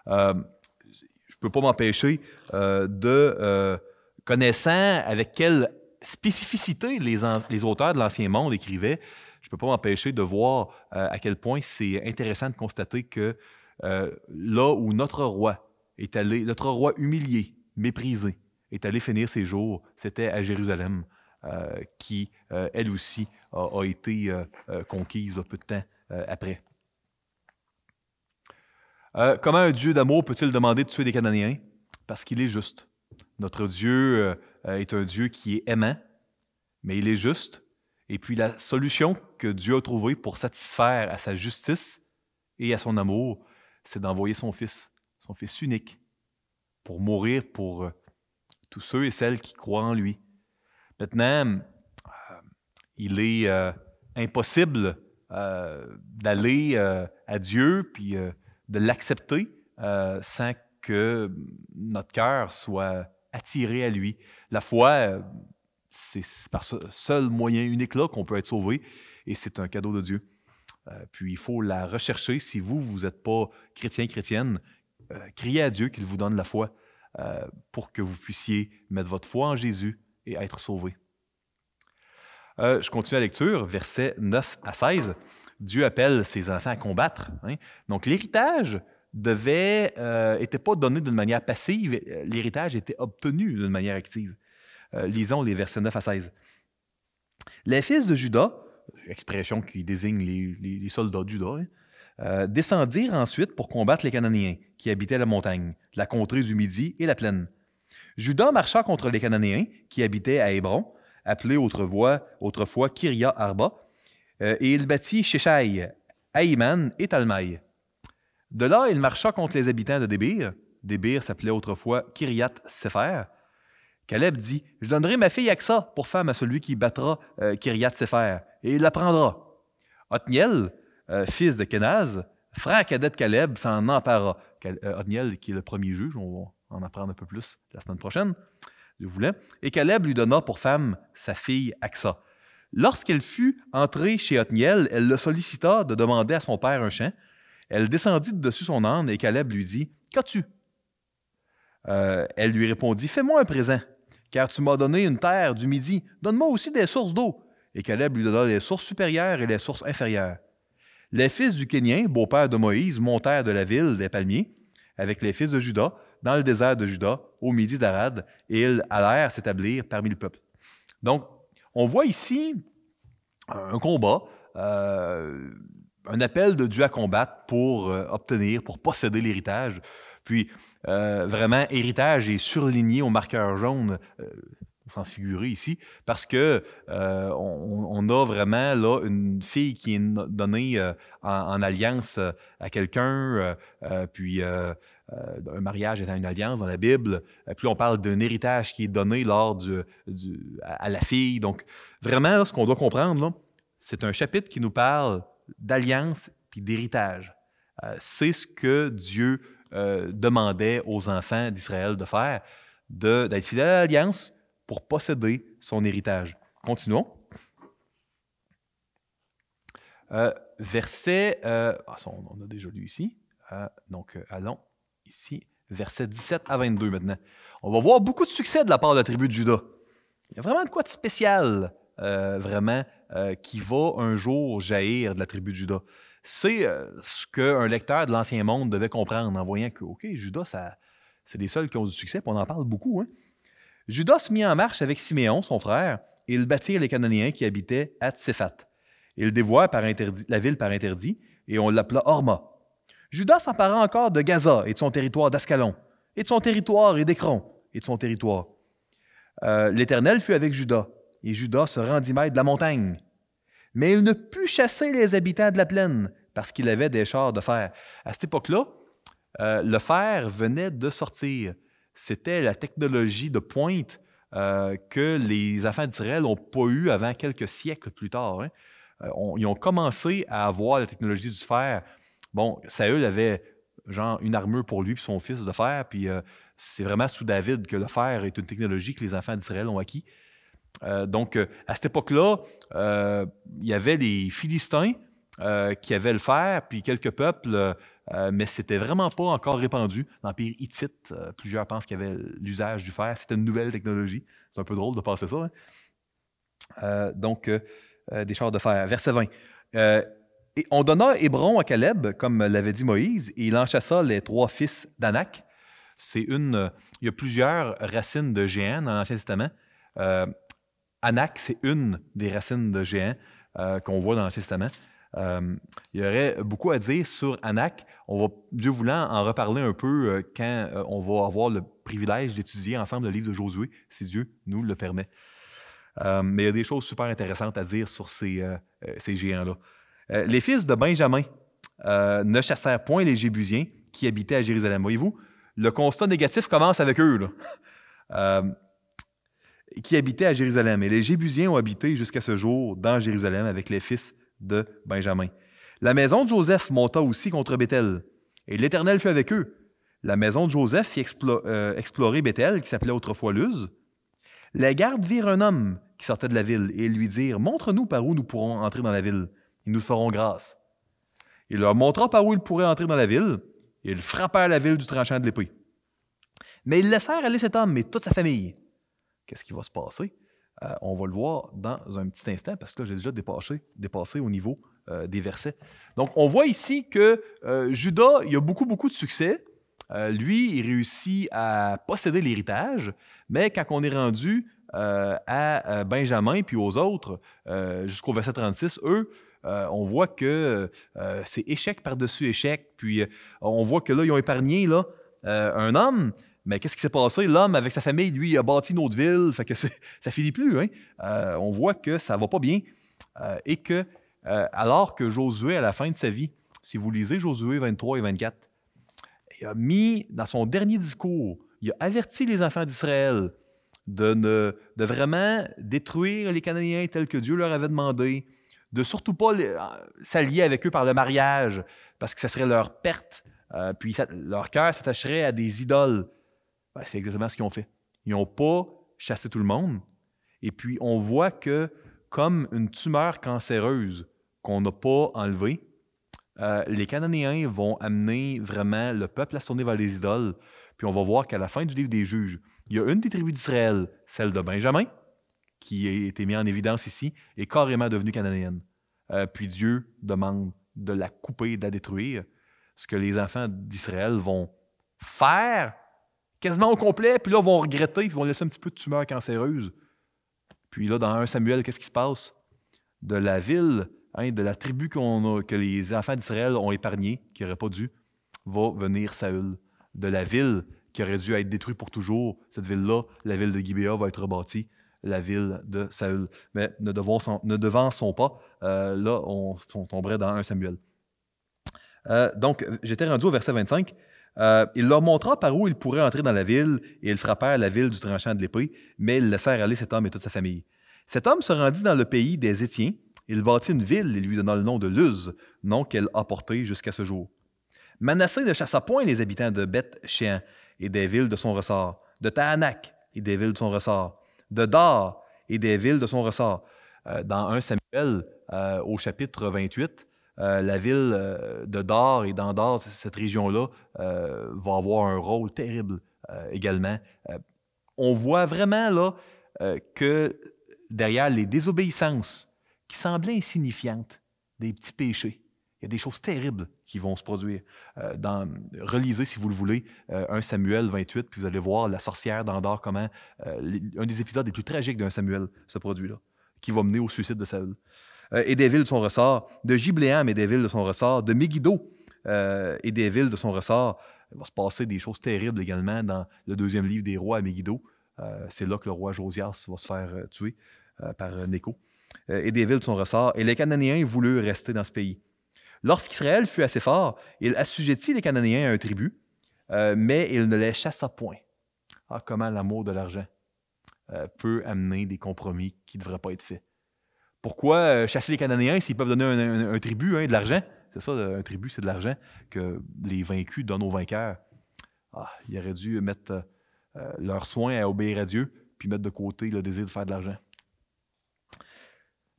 je ne peux pas m'empêcher de connaissant avec quelle spécificité les, les auteurs de l'Ancien Monde écrivaient, je ne peux pas m'empêcher de voir euh, à quel point c'est intéressant de constater que euh, là où notre roi est allé, notre roi humilié, méprisé, est allé finir ses jours, c'était à Jérusalem, euh, qui, elle aussi, a, été conquise un peu de temps après. comment un Dieu d'amour peut-il demander de tuer des Cananéens? Parce qu'il est juste. Notre Dieu euh, est un Dieu qui est aimant, mais il est juste. Et puis la solution que Dieu a trouvée pour satisfaire à sa justice et à son amour, c'est d'envoyer son Fils, son Fils unique, pour mourir pour euh, tous ceux et celles qui croient en lui. Maintenant, euh, il est impossible d'aller à Dieu puis de l'accepter sans que notre cœur soit attiré à lui. La foi, euh, c'est par ce seul moyen unique-là qu'on peut être sauvé et c'est un cadeau de Dieu. Euh, puis il faut la rechercher. Si vous, vous n'êtes pas chrétien, chrétienne, euh, criez à Dieu qu'il vous donne la foi pour que vous puissiez mettre votre foi en Jésus et être sauvé. je continue la lecture, versets 9 à 16. Dieu appelle ses enfants à combattre. Hein. Donc l'héritage devait, euh, pas donné d'une manière passive, euh, l'héritage était obtenu d'une manière active. Euh, lisons les versets 9 à 16. Les fils de Judas expression qui désigne les, soldats de Juda, hein. Euh, descendirent ensuite pour combattre les Cananéens qui habitaient la montagne, la contrée du Midi et la plaine. Judas marcha contre les Cananéens qui habitaient à Hébron, appelé autrefois, autrefois Kiria Arba, euh, et il bâtit Sheshai, Aïman et Talmaï. De là, il marcha contre les habitants de Débir. Débir s'appelait autrefois Kiriat Sefer. Caleb dit Je donnerai ma fille Aksa pour femme à celui qui battra euh, Kiriat Sefer, et il la prendra. Euh, fils de Kenaz, frère cadet de Caleb, s'en empara. Othniel, qui est le premier juge, on va en apprendre un peu plus la semaine prochaine, je voulais. Et Caleb lui donna pour femme sa fille Aksa. Lorsqu'elle fut entrée chez Othniel, elle le sollicita de demander à son père un champ. Elle descendit de dessus son âne et Caleb lui dit Qu'as-tu? Euh, Elle lui répondit Fais-moi un présent, car tu m'as donné une terre du midi. Donne-moi aussi des sources d'eau. Et Caleb lui donna les sources supérieures et les sources inférieures. Les fils du Kénien, beau-père de Moïse, montèrent de la ville des palmiers avec les fils de Juda dans le désert de Juda, au midi d'Arad, et ils allèrent s'établir parmi le peuple. Donc, on voit ici un combat, euh, un appel de Dieu à combattre pour euh, obtenir, pour posséder l'héritage. Puis, euh, vraiment, héritage est surligné au marqueur jaune, figurer ici, parce que on, a vraiment là une fille qui est donnée en, alliance à quelqu'un, puis un mariage étant une alliance dans la Bible. Puis on parle d'un héritage qui est donné lors du, à, la fille. Donc, vraiment, ce qu'on doit comprendre, c'est un chapitre qui nous parle d'alliance puis d'héritage. Euh, c'est ce que Dieu euh, demandait aux enfants d'Israël de faire, d'être fidèles à l'alliance pour posséder son héritage. Continuons. Euh, verset, ah, on a déjà lu ici, donc allons ici, verset 17 à 22 maintenant. On va voir beaucoup de succès de la part de la tribu de Judas. Il y a vraiment de quoi de spécial, vraiment, euh, qui va un jour jaillir de la tribu de Judas. C'est euh, ce qu'un lecteur de l'Ancien Monde devait comprendre en voyant que, OK, Judas, c'est les seuls qui ont du succès, puis on en parle beaucoup. Hein? Judas se mit en marche avec Siméon, son frère, et ils bâtirent les Cananéens qui habitaient à Tséphat. Ils dévoient la ville par interdit, et on l'appela Horma. Judas s'empara encore de Gaza et de son territoire d'Ascalon, et de son territoire et d'Écron, et de son territoire. Euh, L'Éternel fut avec Judas, et Judas se rendit maître de la montagne. Mais il ne put chasser les habitants de la plaine parce qu'il avait des chars de fer. À cette époque-là, euh, le fer venait de sortir. C'était la technologie de pointe euh, que les enfants d'Israël n'ont pas eu avant quelques siècles plus tard. Hein. Euh, ils ont commencé à avoir la technologie du fer. Bon, Saül avait genre une armure pour lui et son fils de fer, puis c'est vraiment sous David que le fer est une technologie que les enfants d'Israël ont acquis. Euh, donc, euh, à cette époque-là, euh, il y avait les Philistins qui avaient le fer, puis quelques peuples, mais c'était vraiment pas encore répandu. L'Empire hittite, plusieurs pensent qu'il y avait l'usage du fer. C'était une nouvelle technologie. C'est un peu drôle de penser ça. Hein. donc, des chars de fer. Verset 20. et on donna Hébron à Caleb, comme l'avait dit Moïse, et il en chassa les trois fils d'Anak. C'est une. Il y a plusieurs racines de géants dans l'Ancien Testament. Anak, c'est une des racines de géant euh, qu'on voit dans l'Ancien Testament. Euh, il y aurait beaucoup à dire sur Anak. On va, Dieu voulant, en reparler un peu euh, quand on va avoir le privilège d'étudier ensemble le livre de Josué, si Dieu nous le permet. mais il y a des choses super intéressantes à dire sur ces, ces géants-là. les fils de Benjamin ne chassèrent point les Jébusiens qui habitaient à Jérusalem. Voyez-vous, le constat négatif commence avec eux. Là qui habitait à Jérusalem. Et les Jébusiens ont habité jusqu'à ce jour dans Jérusalem avec les fils de Benjamin. La maison de Joseph monta aussi contre Bethel, et l'Éternel fut avec eux. La maison de Joseph fit euh, explorer Bethel, qui s'appelait autrefois Luz. Les gardes virent un homme qui sortait de la ville et lui dirent Montre-nous par où nous pourrons entrer dans la ville, et nous ferons grâce. Il leur montra par où ils pourraient entrer dans la ville, et ils frappèrent la ville du tranchant de l'épée. Mais ils laissèrent aller cet homme et toute sa famille qu'est-ce qui va se passer? Euh, on va le voir dans un petit instant parce que là, j'ai déjà dépassé, au niveau euh, des versets. Donc, on voit ici que euh, Judas, il a beaucoup, beaucoup de succès. Lui, il réussit à posséder l'héritage, mais quand on est rendu à Benjamin puis aux autres, jusqu'au verset 36, eux, on voit que c'est échec par-dessus échec. Puis on voit que là, ils ont épargné là, un homme, mais qu'est-ce qui s'est passé? L'homme, avec sa famille, lui, a bâti une autre ville, fait que ça finit plus. Hein? on voit que ça va pas bien et que euh, alors que Josué, à la fin de sa vie, si vous lisez Josué 23 et 24, il a mis dans son dernier discours, il a averti les enfants d'Israël de, ne, vraiment détruire les Cananéens tels que Dieu leur avait demandé, de surtout pas euh, s'allier avec eux par le mariage, parce que ce serait leur perte, euh, puis leur cœur s'attacherait à des idoles. Ben, c'est exactement ce qu'ils ont fait. Ils n'ont pas chassé tout le monde. Et puis, on voit que, comme une tumeur cancéreuse qu'on n'a pas enlevé, euh, les Cananéens vont amener vraiment le peuple à se tourner vers les idoles. Puis on va voir qu'à la fin du livre des juges, il y a une des tribus d'Israël, celle de Benjamin, qui a été mise en évidence ici, est carrément devenue cananéenne. Euh, puis Dieu demande de la couper, de la détruire. Ce que les enfants d'Israël vont faire quasiment au complet, puis là, vont regretter, puis vont laisser un petit peu de tumeur cancéreuse. Puis là, dans 1 Samuel, qu'est-ce qui se passe? De la ville Hein, de la tribu que les enfants d'Israël ont épargnée, qui n'aurait pas dû, va venir Saül. De la ville qui aurait dû être détruite pour toujours, cette ville-là, la ville de Gibéa, va être rebâtie, la ville de Saül. Mais ne, ne devançons pas, euh, là, on, tomberait dans un Samuel. Euh, donc, j'étais rendu au verset 25. Euh, il leur montra par où ils pourraient entrer dans la ville, et ils frappèrent la ville du tranchant de l'épée, mais ils laissèrent aller cet homme et toute sa famille. Cet homme se rendit dans le pays des Étiens, il bâtit une ville et lui donna le nom de Luz, nom qu'elle a porté jusqu'à ce jour. Manassé ne chassa point les habitants de Beth-Shéan et des villes de son ressort, de Tahanak et des villes de son ressort, de Dar et des villes de son ressort. Euh, dans 1 Samuel, euh, au chapitre 28, euh, la ville de Dar et dans Dar, cette région-là, va avoir un rôle terrible également. on voit vraiment là que derrière les désobéissances qui semblaient insignifiantes, des petits péchés. Il y a des choses terribles qui vont se produire. Euh, relisez, si vous le voulez, euh, un Samuel 28, puis vous allez voir la sorcière d'Andorre, comment euh, un des épisodes les plus tragiques d'un Samuel se produit là, qui va mener au suicide de Saül. Et des villes de son ressort, de Gibléam et des villes de son ressort, de Megiddo et des villes de son ressort. Il va se passer des choses terribles également dans le deuxième livre des rois à Megiddo. C'est là que le roi Josias va se faire tuer par Néco. Euh, et des villes de son ressort, et les Cananéens voulurent rester dans ce pays. Lorsqu'Israël fut assez fort, il assujettit les Cananéens à un tribut, euh, mais il ne les chassa point. Ah, comment l'amour de l'argent euh, peut amener des compromis qui ne devraient pas être faits. Pourquoi chasser les Cananéens s'ils peuvent donner un, tribut, hein, de l'argent? C'est ça, un tribut, c'est de l'argent que les vaincus donnent aux vainqueurs. Ah, ils auraient dû mettre leur soin à obéir à Dieu, puis mettre de côté le désir de faire de l'argent.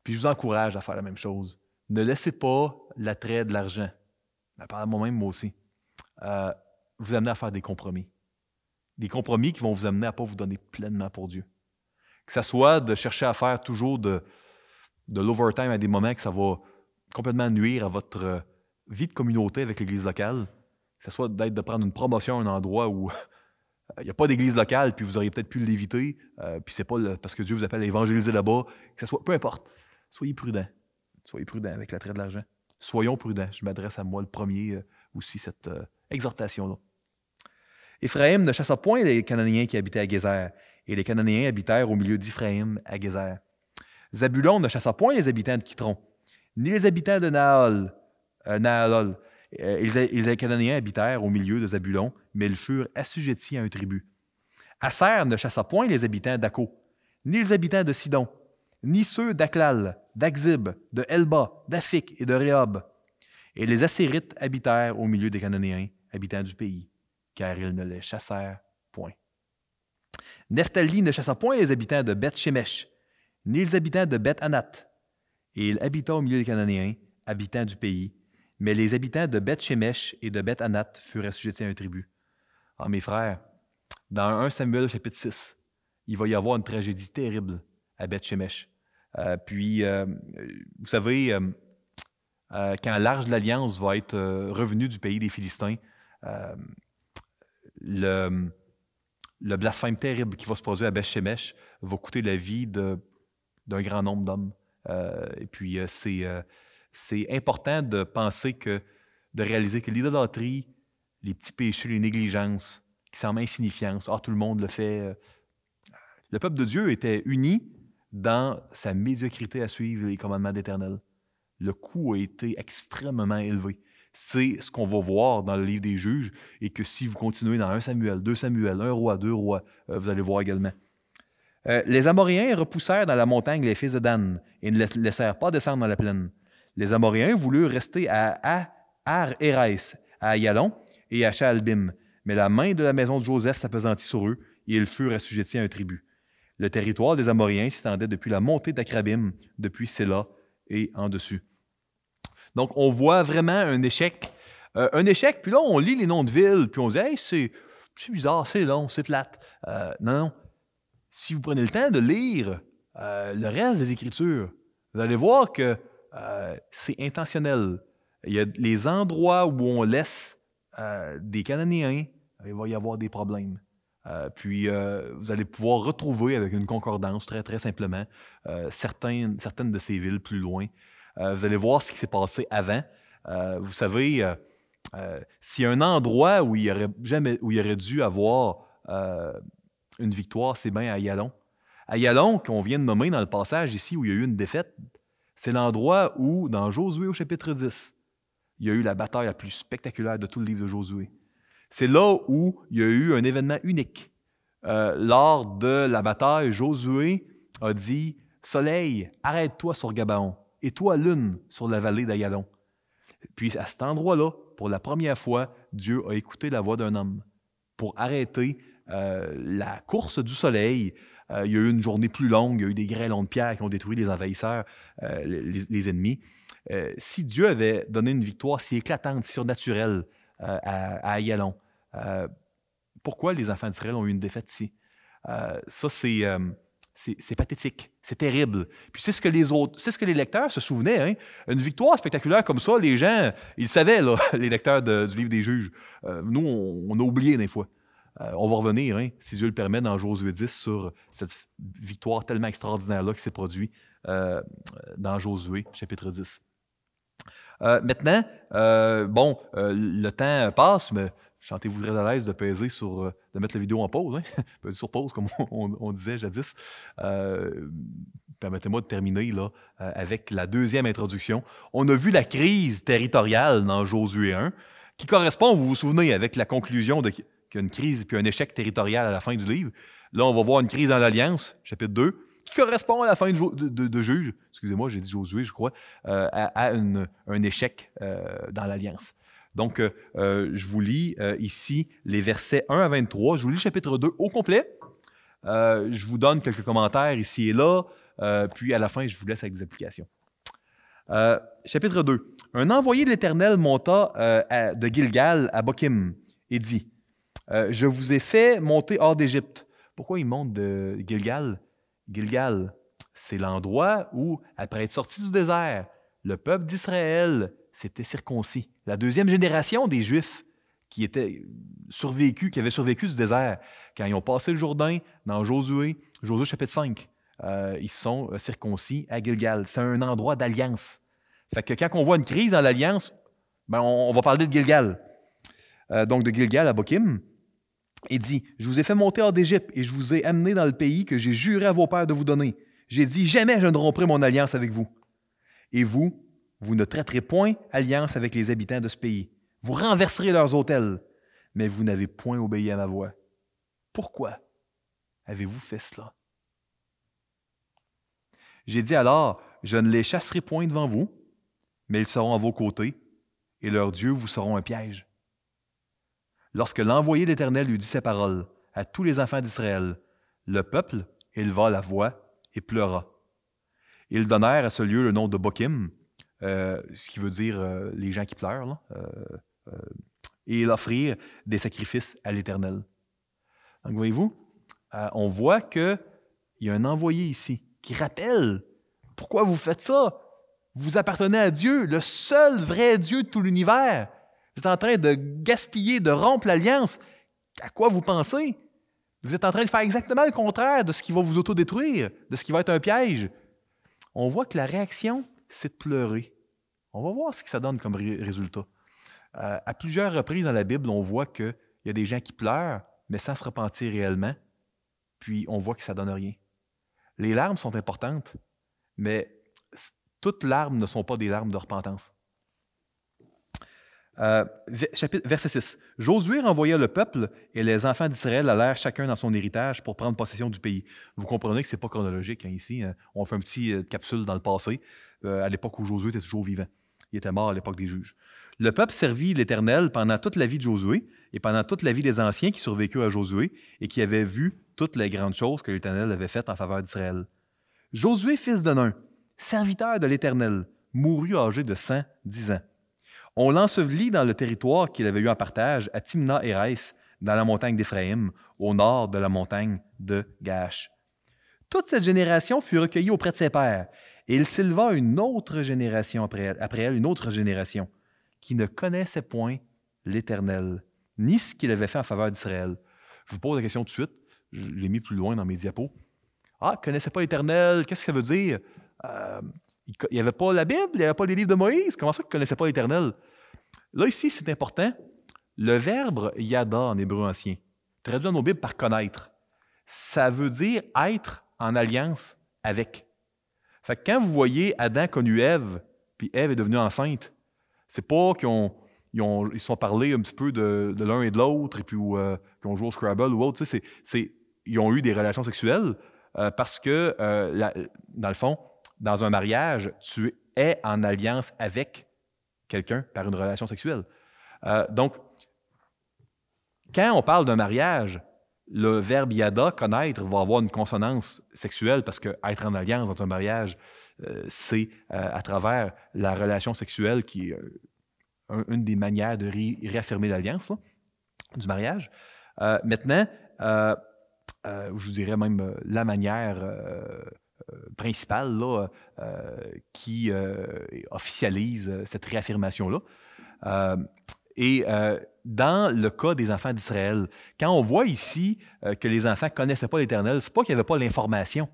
Puis je vous encourage à faire la même chose. Ne laissez pas l'attrait de l'argent, par moi-même, moi aussi, euh, vous amener à faire des compromis. Des compromis qui vont vous amener à ne pas vous donner pleinement pour Dieu. Que ce soit de chercher à faire toujours de, de l'overtime à des moments que ça va complètement nuire à votre vie de communauté avec l'Église locale. Que ce soit d'être de prendre une promotion à un endroit où il n'y a pas d'église locale, puis vous auriez peut-être pu l'éviter, euh, puis c'est pas parce que Dieu vous appelle à évangéliser là-bas, que ce soit, peu importe. Soyez prudents. Soyez prudents avec l'attrait de l'argent. Soyons prudents. Je m'adresse à moi le premier euh, aussi, cette euh, exhortation-là. Éphraïm ne chassa point les Cananéens qui habitaient à Gézer, et les Cananéens habitèrent au milieu d'Éphraïm à Gézer. Zabulon ne chassa point les habitants de Kitron, ni les habitants de Naal, euh, les, Cananéens habitèrent au milieu de Zabulon, mais ils furent assujettis à un tribut. Asser ne chassa point les habitants d'Ako, ni les habitants de Sidon, ni ceux d'Aklal, d'Akzib, de Elba, d'Afik et de Rehob. Et les Assérites habitèrent au milieu des Cananéens, habitants du pays, car ils ne les chassèrent point. Nephtali ne chassa point les habitants de Beth-Shemesh, ni les habitants de Beth-Anat. Et il habita au milieu des Cananéens, habitants du pays. Mais les habitants de Beth-Shemesh et de Beth-Anat furent assujettis à un tribut. Ah, mes frères, dans 1 Samuel chapitre 6, il va y avoir une tragédie terrible à Beth-Shemesh. Euh, puis, euh, vous savez, euh, quand l'Arche de l'Alliance va être revenu du pays des Philistins, le, le blasphème terrible qui va se produire à Beth-Shemesh va coûter la vie d'un grand nombre d'hommes. Euh, et puis, euh, c'est, euh, c'est important de penser que, de réaliser que l'idolâtrie, les petits péchés, les négligences, qui semblent insignifiants, ah, tout le monde le fait. Le peuple de Dieu était uni dans sa médiocrité à suivre les commandements d'Éternel. Le coût a été extrêmement élevé. C'est ce qu'on va voir dans le livre des juges et que si vous continuez dans 1 Samuel, 2 Samuel, 1 roi, 2 rois, vous allez voir également. Euh, les Amoréens repoussèrent dans la montagne les fils de Dan et ne les laissèrent pas descendre dans la plaine. Les Amoréens voulurent rester à Ar-Érès, à Ayalon et à Shaalbim, mais la main de la maison de Joseph s'apesantit sur eux et ils furent assujettis à un tribut. Le territoire des Amoréens s'étendait depuis la montée d'Akrabim, depuis Séla et en dessus. Donc, on voit vraiment un échec. Euh, un échec, puis là, on lit les noms de villes, puis on dit, hey, c'est bizarre, c'est long, c'est plate. Euh, non, non si vous prenez le temps de lire euh, le reste des Écritures, vous allez voir que euh, c'est intentionnel. Il y a les endroits où on laisse euh, des Cananéens, il va y avoir des problèmes. puis vous allez pouvoir retrouver avec une concordance très très simplement certaines, de ces villes plus loin. vous allez voir ce qui s'est passé avant. vous savez, s'il y a un endroit où il aurait jamais où il aurait dû avoir une victoire, c'est bien à Yalon. À Yalon, qu'on vient de nommer dans le passage ici où il y a eu une défaite, c'est l'endroit où, dans Josué au chapitre 10, il y a eu la bataille la plus spectaculaire de tout le livre de Josué. C'est là où il y a eu un événement unique. Euh, lors de la bataille, Josué a dit Soleil, arrête-toi sur Gabaon, et toi, lune, sur la vallée d'Ayalon. Puis à cet endroit-là, pour la première fois, Dieu a écouté la voix d'un homme pour arrêter la course du soleil. Euh, il y a eu une journée plus longue, il y a eu des grêlons de pierre qui ont détruit les envahisseurs, euh, les, ennemis. si Dieu avait donné une victoire si éclatante, si surnaturelle à, Ayalon, pourquoi les enfants d'Israël ont eu une défaite ici? ça, c'est c'est pathétique, c'est terrible. Puis c'est ce que les autres, c'est ce que les lecteurs se souvenaient. Hein? Une victoire spectaculaire comme ça, les gens, ils savaient, les lecteurs du livre des juges. nous, on, on, a oublié des fois. Euh, on va revenir, hein, si Dieu le permet, dans Josué 10 sur cette victoire tellement extraordinaire-là qui s'est produite euh, dans Josué, chapitre 10. Euh, maintenant, bon, le temps passe, mais chantez-vous très à l'aise de peser sur, de mettre la vidéo en pause, hein? sur pause, comme on, disait jadis. Permettez-moi de terminer là, avec la deuxième introduction. On a vu la crise territoriale dans Josué 1, qui correspond, vous vous souvenez, avec la conclusion de qu'il y a une crise puis un échec territorial à la fin du livre. Là, on va voir une crise dans l'Alliance, chapitre 2, qui correspond à la fin de, Juge, excusez-moi, j'ai dit Josué, je crois, euh, à, un échec euh, dans l'Alliance. Donc, euh, je vous lis ici les versets 1 à 23. Je vous lis chapitre 2 au complet. je vous donne quelques commentaires ici et là, puis à la fin, je vous laisse avec des applications. chapitre 2. Un envoyé de l'Éternel monta de Gilgal à Bokim et dit euh, je vous ai fait monter hors d'Égypte. Pourquoi il monte de Gilgal? Gilgal, c'est l'endroit où, après être sorti du désert, le peuple d'Israël s'était circoncis. La deuxième génération des Juifs qui étaient survécus, qui avaient survécu du désert, quand ils ont passé le Jourdain dans Josué, Josué chapitre 5, euh, ils sont euh, circoncis à Gilgal. C'est un endroit d'alliance. Fait que quand on voit une crise dans l'alliance, ben on, va parler de Gilgal. donc de Gilgal à Bokim et dit, je vous ai fait monter hors d'Égypte et je vous ai amené dans le pays que j'ai juré à vos pères de vous donner. J'ai dit, jamais je ne romprai mon alliance avec vous. Et vous, vous ne traiterez point alliance avec les habitants de ce pays. Vous renverserez leurs hôtels, mais vous n'avez point obéi à ma voix. Pourquoi avez-vous fait cela? J'ai dit alors, je ne les chasserai point devant vous, mais ils seront à vos côtés, et leurs dieux vous seront un piège. Lorsque l'envoyé d'Éternel lui dit ces paroles à tous les enfants d'Israël, le peuple éleva la voix et pleura. Ils donnèrent à ce lieu le nom de Bokim, euh, ce qui veut dire euh, les gens qui pleurent, euh, et ils offrirent des sacrifices à l'Éternel. Donc, voyez-vous, on voit qu'il y a un envoyé ici qui rappelle pourquoi vous faites ça. Vous appartenez à Dieu, le seul vrai Dieu de tout l'univers. Vous êtes en train de gaspiller, de rompre l'alliance. À quoi vous pensez? Vous êtes en train de faire exactement le contraire de ce qui va vous autodétruire, de ce qui va être un piège. On voit que la réaction, c'est de pleurer. On va voir ce que ça donne comme résultat. Euh, à plusieurs reprises dans la Bible, on voit qu'il y a des gens qui pleurent, mais sans se repentir réellement, puis on voit que ça ne donne rien. Les larmes sont importantes, mais toutes larmes ne sont pas des larmes de repentance. Euh, verset 6. Josué renvoya le peuple et les enfants d'Israël allèrent chacun dans son héritage pour prendre possession du pays. Vous comprenez que ce n'est pas chronologique hein, ici. Hein. On fait un petit euh, capsule dans le passé, euh, à l'époque où Josué était toujours vivant. Il était mort à l'époque des juges. Le peuple servit l'Éternel pendant toute la vie de Josué et pendant toute la vie des anciens qui survécurent à Josué et qui avaient vu toutes les grandes choses que l'Éternel avait faites en faveur d'Israël. Josué, fils de Nun, serviteur de l'Éternel, mourut âgé de 110 ans. On l'ensevelit dans le territoire qu'il avait eu en partage à Timna Eres, dans la montagne d'Éphraïm, au nord de la montagne de Gash. Toute cette génération fut recueillie auprès de ses pères, et il s'éleva une autre génération après elle, une autre génération, qui ne connaissait point l'Éternel, ni ce qu'il avait fait en faveur d'Israël. Je vous pose la question tout de suite, je l'ai mis plus loin dans mes diapos. Ah, connaissait pas l'Éternel, qu'est-ce que ça veut dire? Euh, il n'y avait pas la Bible, il n'y avait pas les livres de Moïse. Comment ça qu'il ne connaissait pas l'Éternel? Là, ici, c'est important. Le verbe yada en hébreu ancien, traduit dans nos Bibles par connaître, ça veut dire être en alliance avec. Fait que quand vous voyez Adam connu Ève, puis Ève est devenue enceinte, c'est pas qu'ils ont, ils sont parlé un petit peu de, l'un et de l'autre, et puis euh, qu'ils ont joué au Scrabble ou autre. C'est, ils ont eu des relations sexuelles euh, parce que, euh, dans le fond, dans un mariage, tu es en alliance avec quelqu'un par une relation sexuelle. Euh, donc, quand on parle d'un mariage, le verbe yada, connaître, va avoir une consonance sexuelle parce que être en alliance dans un mariage, euh, c'est euh, à travers la relation sexuelle qui est une des manières de réaffirmer l'alliance du mariage. maintenant, je vous dirais même la manière euh, principale là, euh, qui euh, officialise cette réaffirmation-là. et dans le cas des enfants d'Israël, quand on voit ici que les enfants ne connaissaient pas l'Éternel, ce n'est pas qu'il n'y avait pas l'information,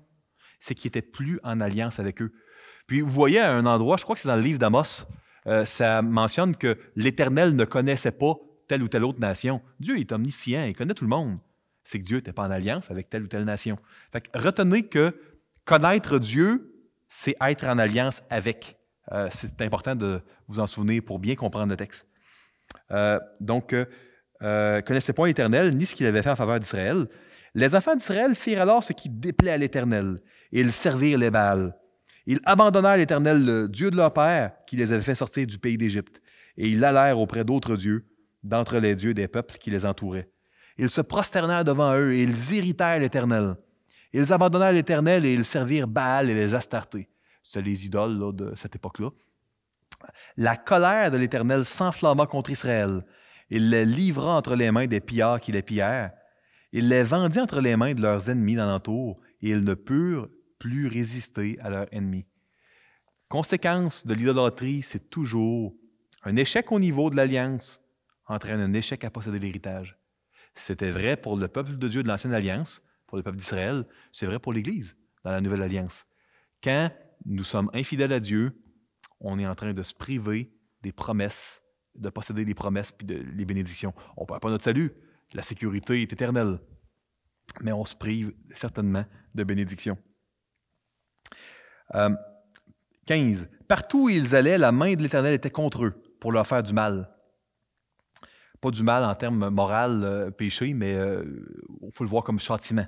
c'est qu'ils n'étaient plus en alliance avec eux. Puis vous voyez à un endroit, je crois que c'est dans le livre d'Amos, ça mentionne que l'Éternel ne connaissait pas telle ou telle autre nation. Dieu est omniscient, il connaît tout le monde. C'est que Dieu n'était pas en alliance avec telle ou telle nation. Fait retenez que Connaître Dieu, c'est être en alliance avec. Euh, c'est important de vous en souvenir pour bien comprendre le texte. Euh, donc, euh, euh connaissez point l'Éternel, ni ce qu'il avait fait en faveur d'Israël. Les enfants d'Israël firent alors ce qui déplaît à l'Éternel, ils servirent les Baals. Ils abandonnèrent l'Éternel, le Dieu de leur père, qui les avait fait sortir du pays d'Égypte, et ils allèrent auprès d'autres dieux, d'entre les dieux des peuples qui les entouraient. Ils se prosternèrent devant eux, et ils irritèrent l'Éternel. Ils abandonnèrent l'Éternel et ils servirent Baal et les Astartés. C'est les idoles de cette époque-là. La colère de l'Éternel s'enflamma contre Israël. Il les livra entre les mains des pillards qui les pillèrent. Il les vendit entre les mains de leurs ennemis d'alentour, et ils ne purent plus résister à leurs ennemis. Conséquence de l'idolâtrie, c'est toujours un échec au niveau de l'alliance entraîne un échec à posséder l'héritage. C'était vrai pour le peuple de Dieu de l'Ancienne Alliance, pour le peuple d'Israël, c'est vrai pour l'Église dans la Nouvelle Alliance. Quand nous sommes infidèles à Dieu, on est en train de se priver des promesses, de posséder les promesses puis les bénédictions. On ne perd pas notre salut. La sécurité est éternelle. Mais on se prive certainement de bénédictions. 15. Euh, Partout où ils allaient, la main de l'Éternel était contre eux pour leur faire du mal. Pas du mal en termes moral, euh, péché, mais il euh, faut le voir comme châtiment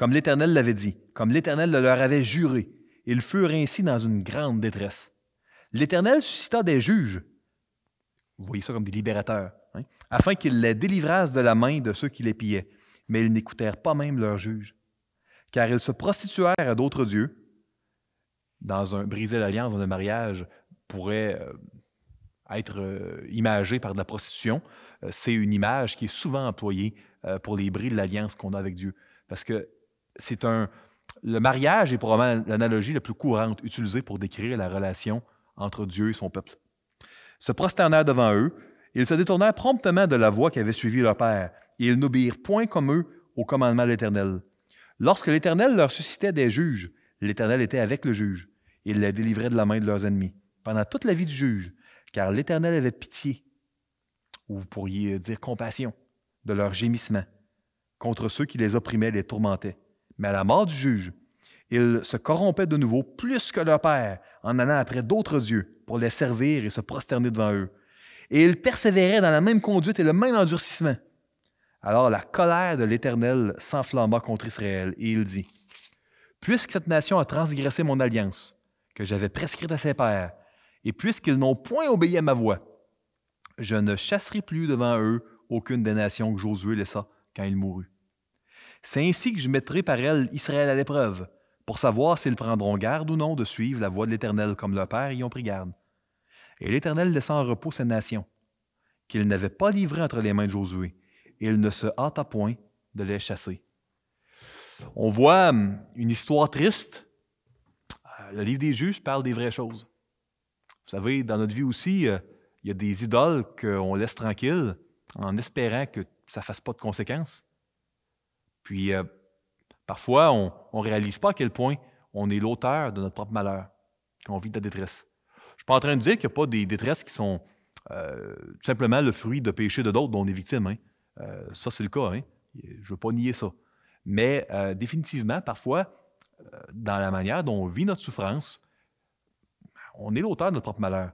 comme l'Éternel l'avait dit, comme l'Éternel le leur avait juré. Ils furent ainsi dans une grande détresse. L'Éternel suscita des juges, vous voyez ça comme des libérateurs, hein, afin qu'ils les délivrassent de la main de ceux qui les pillaient. Mais ils n'écoutèrent pas même leurs juges, car ils se prostituèrent à d'autres dieux. Dans un briser l'alliance dans le mariage pourrait euh, être euh, imagé par de la prostitution. Euh, c'est une image qui est souvent employée pour les bris de l'alliance qu'on a avec Dieu. Parce que c'est un. Le mariage est probablement l'analogie la plus courante utilisée pour décrire la relation entre Dieu et son peuple. Se prosternèrent devant eux, ils se détournèrent promptement de la voie qui avait suivi leur père. et ils n'obéirent point comme eux au commandement de l'Éternel. Lorsque l'Éternel leur suscitait des juges, l'Éternel était avec le juge. Il les délivrait de la main de leurs ennemis pendant toute la vie du juge, car l'Éternel avait pitié, ou vous pourriez dire compassion, de leurs gémissements contre ceux qui les opprimaient et les tourmentaient. Mais à la mort du juge, ils se corrompaient de nouveau plus que leur père en allant après d'autres dieux pour les servir et se prosterner devant eux. Et ils persévéraient dans la même conduite et le même endurcissement. Alors la colère de l'Éternel s'enflamma contre Israël, et il dit, Puisque cette nation a transgressé mon alliance, que j'avais prescrite à ses pères, et puisqu'ils n'ont point obéi à ma voix, je ne chasserai plus devant eux aucune des nations que Josué laissa quand il mourut. C'est ainsi que je mettrai par elles Israël à l'épreuve, pour savoir s'ils prendront garde ou non de suivre la voie de l'Éternel comme leurs pères y ont pris garde. Et l'Éternel laissa en repos ces nations, qu'il n'avait pas livrées entre les mains de Josué, et il ne se hâta point de les chasser. On voit hum, une histoire triste. Euh, le livre des juges parle des vraies choses. Vous savez, dans notre vie aussi, euh, il y a des idoles qu'on laisse tranquilles en espérant que ça ne fasse pas de conséquences. Puis, euh, parfois, on ne réalise pas à quel point on est l'auteur de notre propre malheur, qu'on vit de la détresse. Je ne suis pas en train de dire qu'il n'y a pas des détresses qui sont tout simplement le fruit de péchés de d'autres dont on est victime. Hein. Euh, ça, c'est le cas. Hein. Je ne veux pas nier ça. Mais euh, définitivement, parfois, euh, dans la manière dont on vit notre souffrance, on est l'auteur de notre propre malheur.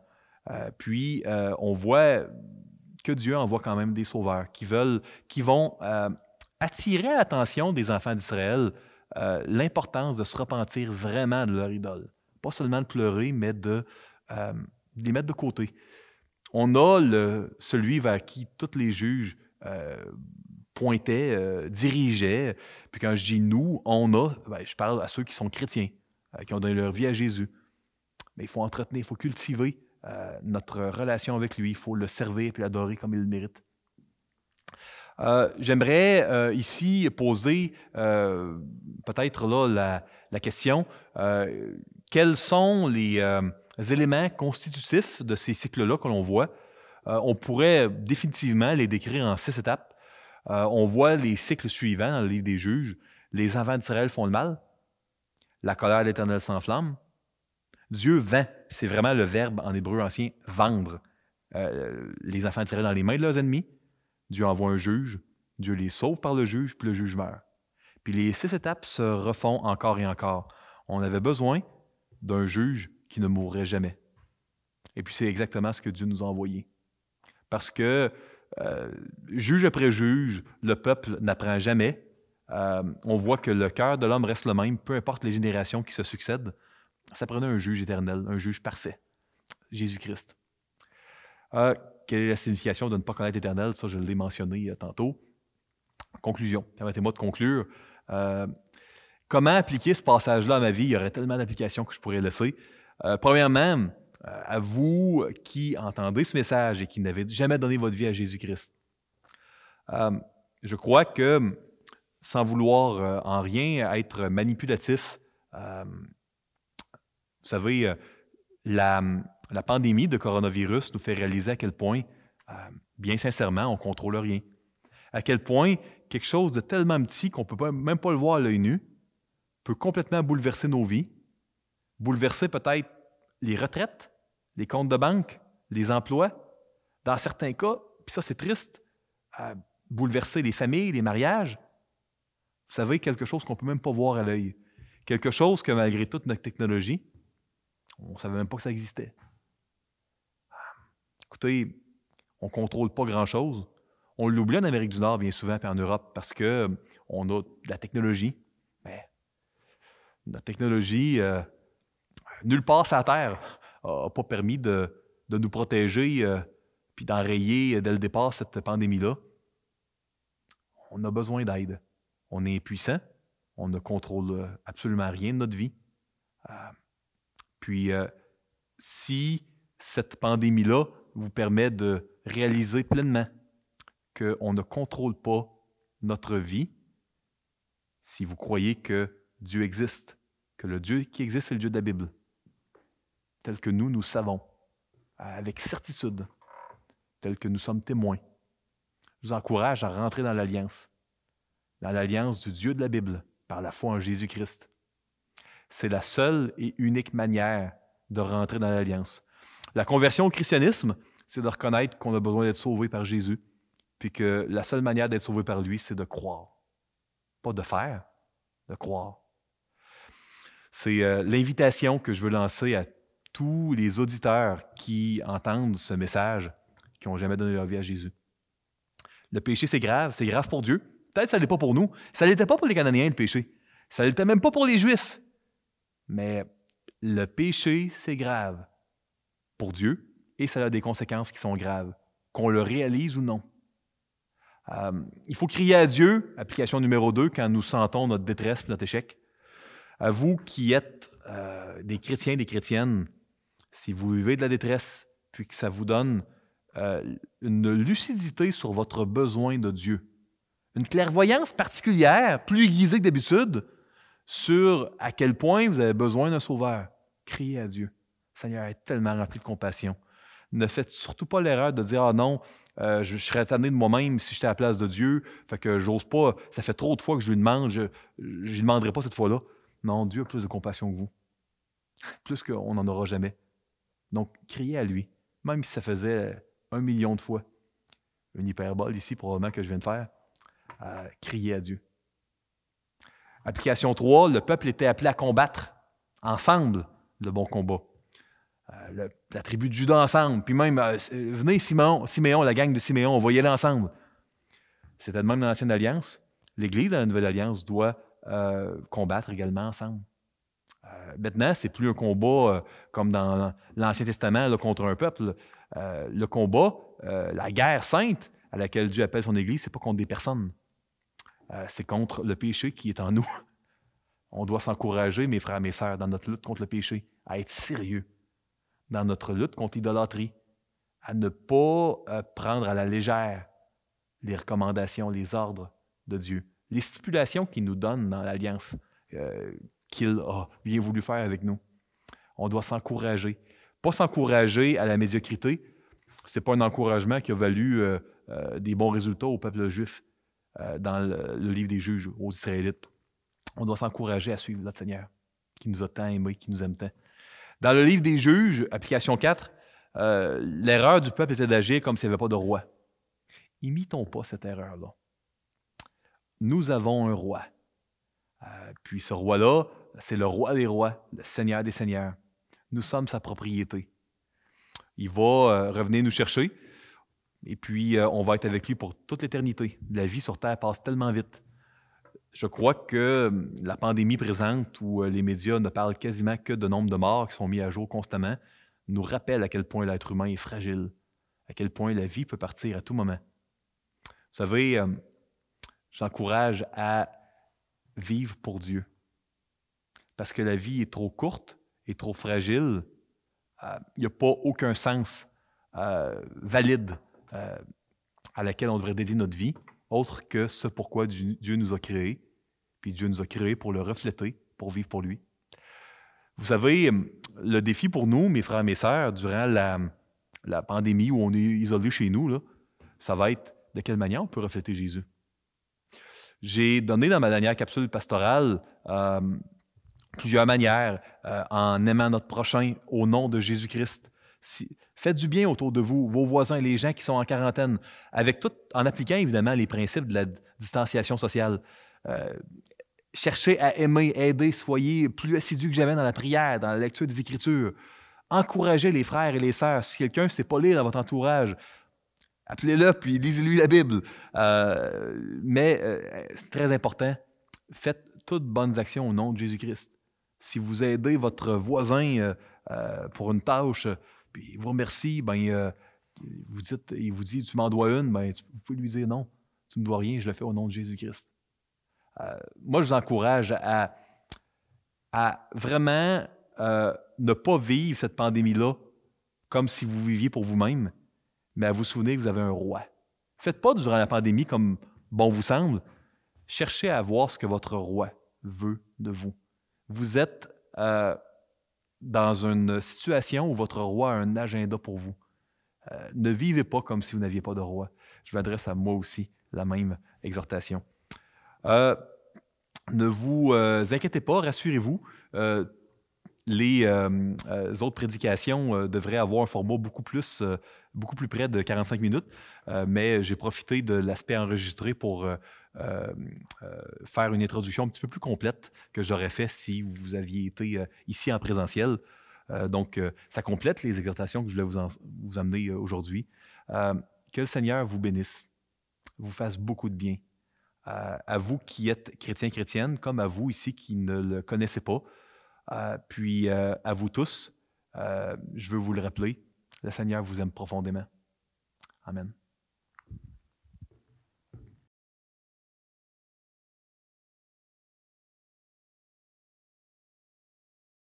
puis, on voit que Dieu envoie quand même des sauveurs qui veulent, qui vont attirer l'attention des enfants d'Israël l'importance de se repentir vraiment de leur idole. Pas seulement de pleurer, mais de, les mettre de côté. On a celui vers qui tous les juges euh, pointait, euh, dirigeait. Puis quand je dis nous, on a, ben, je parle à ceux qui sont chrétiens, euh, qui ont donné leur vie à Jésus. Mais il faut entretenir, il faut cultiver notre relation avec lui, il faut le servir et l'adorer comme il le mérite. J'aimerais ici poser peut-être là la, la question quels sont les éléments constitutifs de ces cycles-là que l'on voit? Euh, on pourrait définitivement les décrire en six étapes. Euh, on voit les cycles suivants dans le livre des juges. Les enfants d'Israël font le mal. La colère de l'Éternel s'enflamme. Dieu vend. C'est vraiment le verbe en hébreu ancien, vendre. Euh, les enfants d'Israël dans les mains de leurs ennemis. Dieu envoie un juge. Dieu les sauve par le juge, puis le juge meurt. Puis les six étapes se refont encore et encore. On avait besoin d'un juge qui ne mourrait jamais. Et puis c'est exactement ce que Dieu nous a envoyé. Parce que euh, juge après juge, le peuple n'apprend jamais. Euh, on voit que le cœur de l'homme reste le même, peu importe les générations qui se succèdent. Ça prenait un juge éternel, un juge parfait, Jésus-Christ. Euh, quelle est la signification de ne pas connaître l'éternel? Ça, je l'ai mentionné tantôt. Conclusion. Permettez-moi de conclure. comment appliquer ce passage-là à ma vie? Il y aurait tellement d'applications que je pourrais laisser. premièrement, euh, à vous qui entendez ce message et qui n'avez jamais donné votre vie à Jésus-Christ. Euh, je crois que, sans vouloir euh, en rien être manipulatif, vous savez, la, la, pandémie de coronavirus nous fait réaliser à quel point, bien sincèrement, on ne contrôle rien. À quel point quelque chose de tellement petit qu'on ne peut même pas le voir à l'œil nu peut complètement bouleverser nos vies, bouleverser peut-être les retraites, les comptes de banque, les emplois. Dans certains cas, puis ça c'est triste, bouleverser les familles, les mariages. Vous savez, quelque chose qu'on ne peut même pas voir à l'œil. Quelque chose que malgré toute notre technologie, on ne savait même pas que ça existait. Écoutez, on ne contrôle pas grand-chose. On l'oublie en Amérique du Nord bien souvent, puis en Europe, parce qu'on a de la technologie. Mais la technologie, euh, nulle part sur la Terre n'a pas permis de, nous protéger euh, puis d'enrayer dès le départ cette pandémie-là. On a besoin d'aide. On est puissant. On ne contrôle absolument rien de notre vie. Euh, puis, euh, si cette pandémie-là vous permet de réaliser pleinement qu'on ne contrôle pas notre vie, si vous croyez que Dieu existe, que le Dieu qui existe, c'est le Dieu de la Bible, tel que nous, nous savons, avec certitude, tel que nous sommes témoins. Je vous encourage à rentrer dans l'alliance, dans l'alliance du Dieu de la Bible, par la foi en Jésus-Christ. C'est la seule et unique manière de rentrer dans l'alliance. La conversion au christianisme, c'est de reconnaître qu'on a besoin d'être sauvé par Jésus, puis que la seule manière d'être sauvé par lui, c'est de croire. Pas de faire, de croire. C'est euh, l'invitation que je veux lancer à tous les auditeurs qui entendent ce message, qui n'ont jamais donné leur vie à Jésus. Le péché, c'est grave, c'est grave pour Dieu. Peut-être que ça ne l'est pas pour nous. Ça ne l'était pas pour les Canadiens, le péché. Ça ne l'était même pas pour les Juifs. Mais le péché, c'est grave pour Dieu et ça a des conséquences qui sont graves, qu'on le réalise ou non. Euh, il faut crier à Dieu, application numéro 2, quand nous sentons notre détresse, notre échec. À vous qui êtes euh, des chrétiens, des chrétiennes, si vous vivez de la détresse, puis que ça vous donne euh, une lucidité sur votre besoin de Dieu, une clairvoyance particulière, plus aiguisée que d'habitude, sur à quel point vous avez besoin d'un sauveur. Criez à Dieu. Seigneur est tellement rempli de compassion. Ne faites surtout pas l'erreur de dire Ah non, euh, je, serais tanné de moi-même si j'étais à la place de Dieu. Fait que j'ose pas. Ça fait trop de fois que je lui demande, je ne lui demanderai pas cette fois-là. Non, Dieu a plus de compassion que vous. Plus qu'on n'en aura jamais. Donc, criez à lui, même si ça faisait un million de fois. Une hyperbole ici, probablement, que je viens de faire. Euh, criez à Dieu. Application 3, le peuple était appelé à combattre ensemble le bon combat. Euh, la tribu de Judas ensemble, puis même, euh, venez Simon, Siméon, la gang de Siméon, on va y aller ensemble. C'était même dans l'Ancienne Alliance. L'Église dans la Nouvelle Alliance doit euh, combattre également ensemble. maintenant, c'est plus un combat comme dans l'Ancien Testament contre un peuple. le combat, la guerre sainte à laquelle Dieu appelle son Église, c'est pas contre des personnes. C'est contre le péché qui est en nous. On doit s'encourager, mes frères mes sœurs, dans notre lutte contre le péché, à être sérieux dans notre lutte contre l'idolâtrie, à ne pas euh, prendre à la légère les recommandations, les ordres de Dieu, les stipulations qu'il nous donne dans l'alliance euh, qu'il a bien voulu faire avec nous. On doit s'encourager. Pas s'encourager à la médiocrité. Ce n'est pas un encouragement qui a valu euh, des bons résultats au peuple juif dans le, livre des juges aux Israélites. On doit s'encourager à suivre notre Seigneur, qui nous a tant aimés, qui nous aime tant. Dans le livre des juges, application 4, euh, l'erreur du peuple était d'agir comme s'il n'y avait pas de roi. Imitons pas cette erreur-là. Nous avons un roi. Euh, puis ce roi-là, c'est le roi des rois, le seigneur des seigneurs. Nous sommes sa propriété. Il va euh, revenir nous chercher et puis on va être avec lui pour toute l'éternité. La vie sur Terre passe tellement vite. Je crois que hum, la pandémie présente, où euh, les médias ne parlent quasiment que de nombre de morts qui sont mis à jour constamment, nous rappelle à quel point l'être humain est fragile, à quel point la vie peut partir à tout moment. Vous savez, j'encourage à vivre pour Dieu. Parce que la vie est trop courte et trop fragile. Euh, il n'y a pas aucun sens euh, valide à laquelle on devrait dédier notre vie, autre que ce pourquoi Dieu nous a créés puis Dieu nous a créés pour le refléter, pour vivre pour lui. Vous savez, le défi pour nous, mes frères et mes sœurs, durant la, pandémie où on est isolé chez nous, ça va être de quelle manière on peut refléter Jésus. J'ai donné dans ma dernière capsule pastorale euh, plusieurs manières euh, en aimant notre prochain au nom de Jésus-Christ. Faites du bien autour de vous, vos voisins, les gens qui sont en quarantaine, avec tout, en appliquant évidemment les principes de la distanciation sociale. Euh, cherchez à aimer, aider, soyez plus assidus que jamais dans la prière, dans la lecture des Écritures. Encouragez les frères et les sœurs. Si quelqu'un ne sait pas lire dans votre entourage, appelez-le puis lisez-lui la Bible. Euh, mais euh, c'est très important. Faites toutes bonnes actions au nom de Jésus-Christ. Si vous aidez votre voisin pour une tâche, puis il vous remercie, ben, vous dites, il vous dit Tu m'en dois une, ben, vous pouvez lui dire non, tu ne me dois rien, je le fais au nom de Jésus-Christ. Euh, moi, je vous encourage à, vraiment euh, ne pas vivre cette pandémie-là comme si vous viviez pour vous-même, mais à vous souvenir que vous avez un roi. Faites pas durant la pandémie comme bon vous semble. Cherchez à voir ce que votre roi veut de vous. Vous êtes euh, dans une situation où votre roi a un agenda pour vous. ne vivez pas comme si vous n'aviez pas de roi. je m'adresse à moi aussi la même exhortation. Euh, ne vous euh, inquiétez pas, rassurez-vous. Euh, les autres prédications devraient avoir un format beaucoup plus, beaucoup plus près de 45 minutes, mais j'ai profité de l'aspect enregistré pour faire une introduction un petit peu plus complète que j'aurais fait si vous aviez été ici en présentiel. donc, ça complète les exhortations que je voulais vous, amener aujourd'hui. que le Seigneur vous bénisse, vous fasse beaucoup de bien à, vous qui êtes chrétiens, chrétiennes, comme à vous ici qui ne le connaissez pas. Euh, puis euh, à vous tous, euh, je veux vous le rappeler, le Seigneur vous aime profondément. Amen.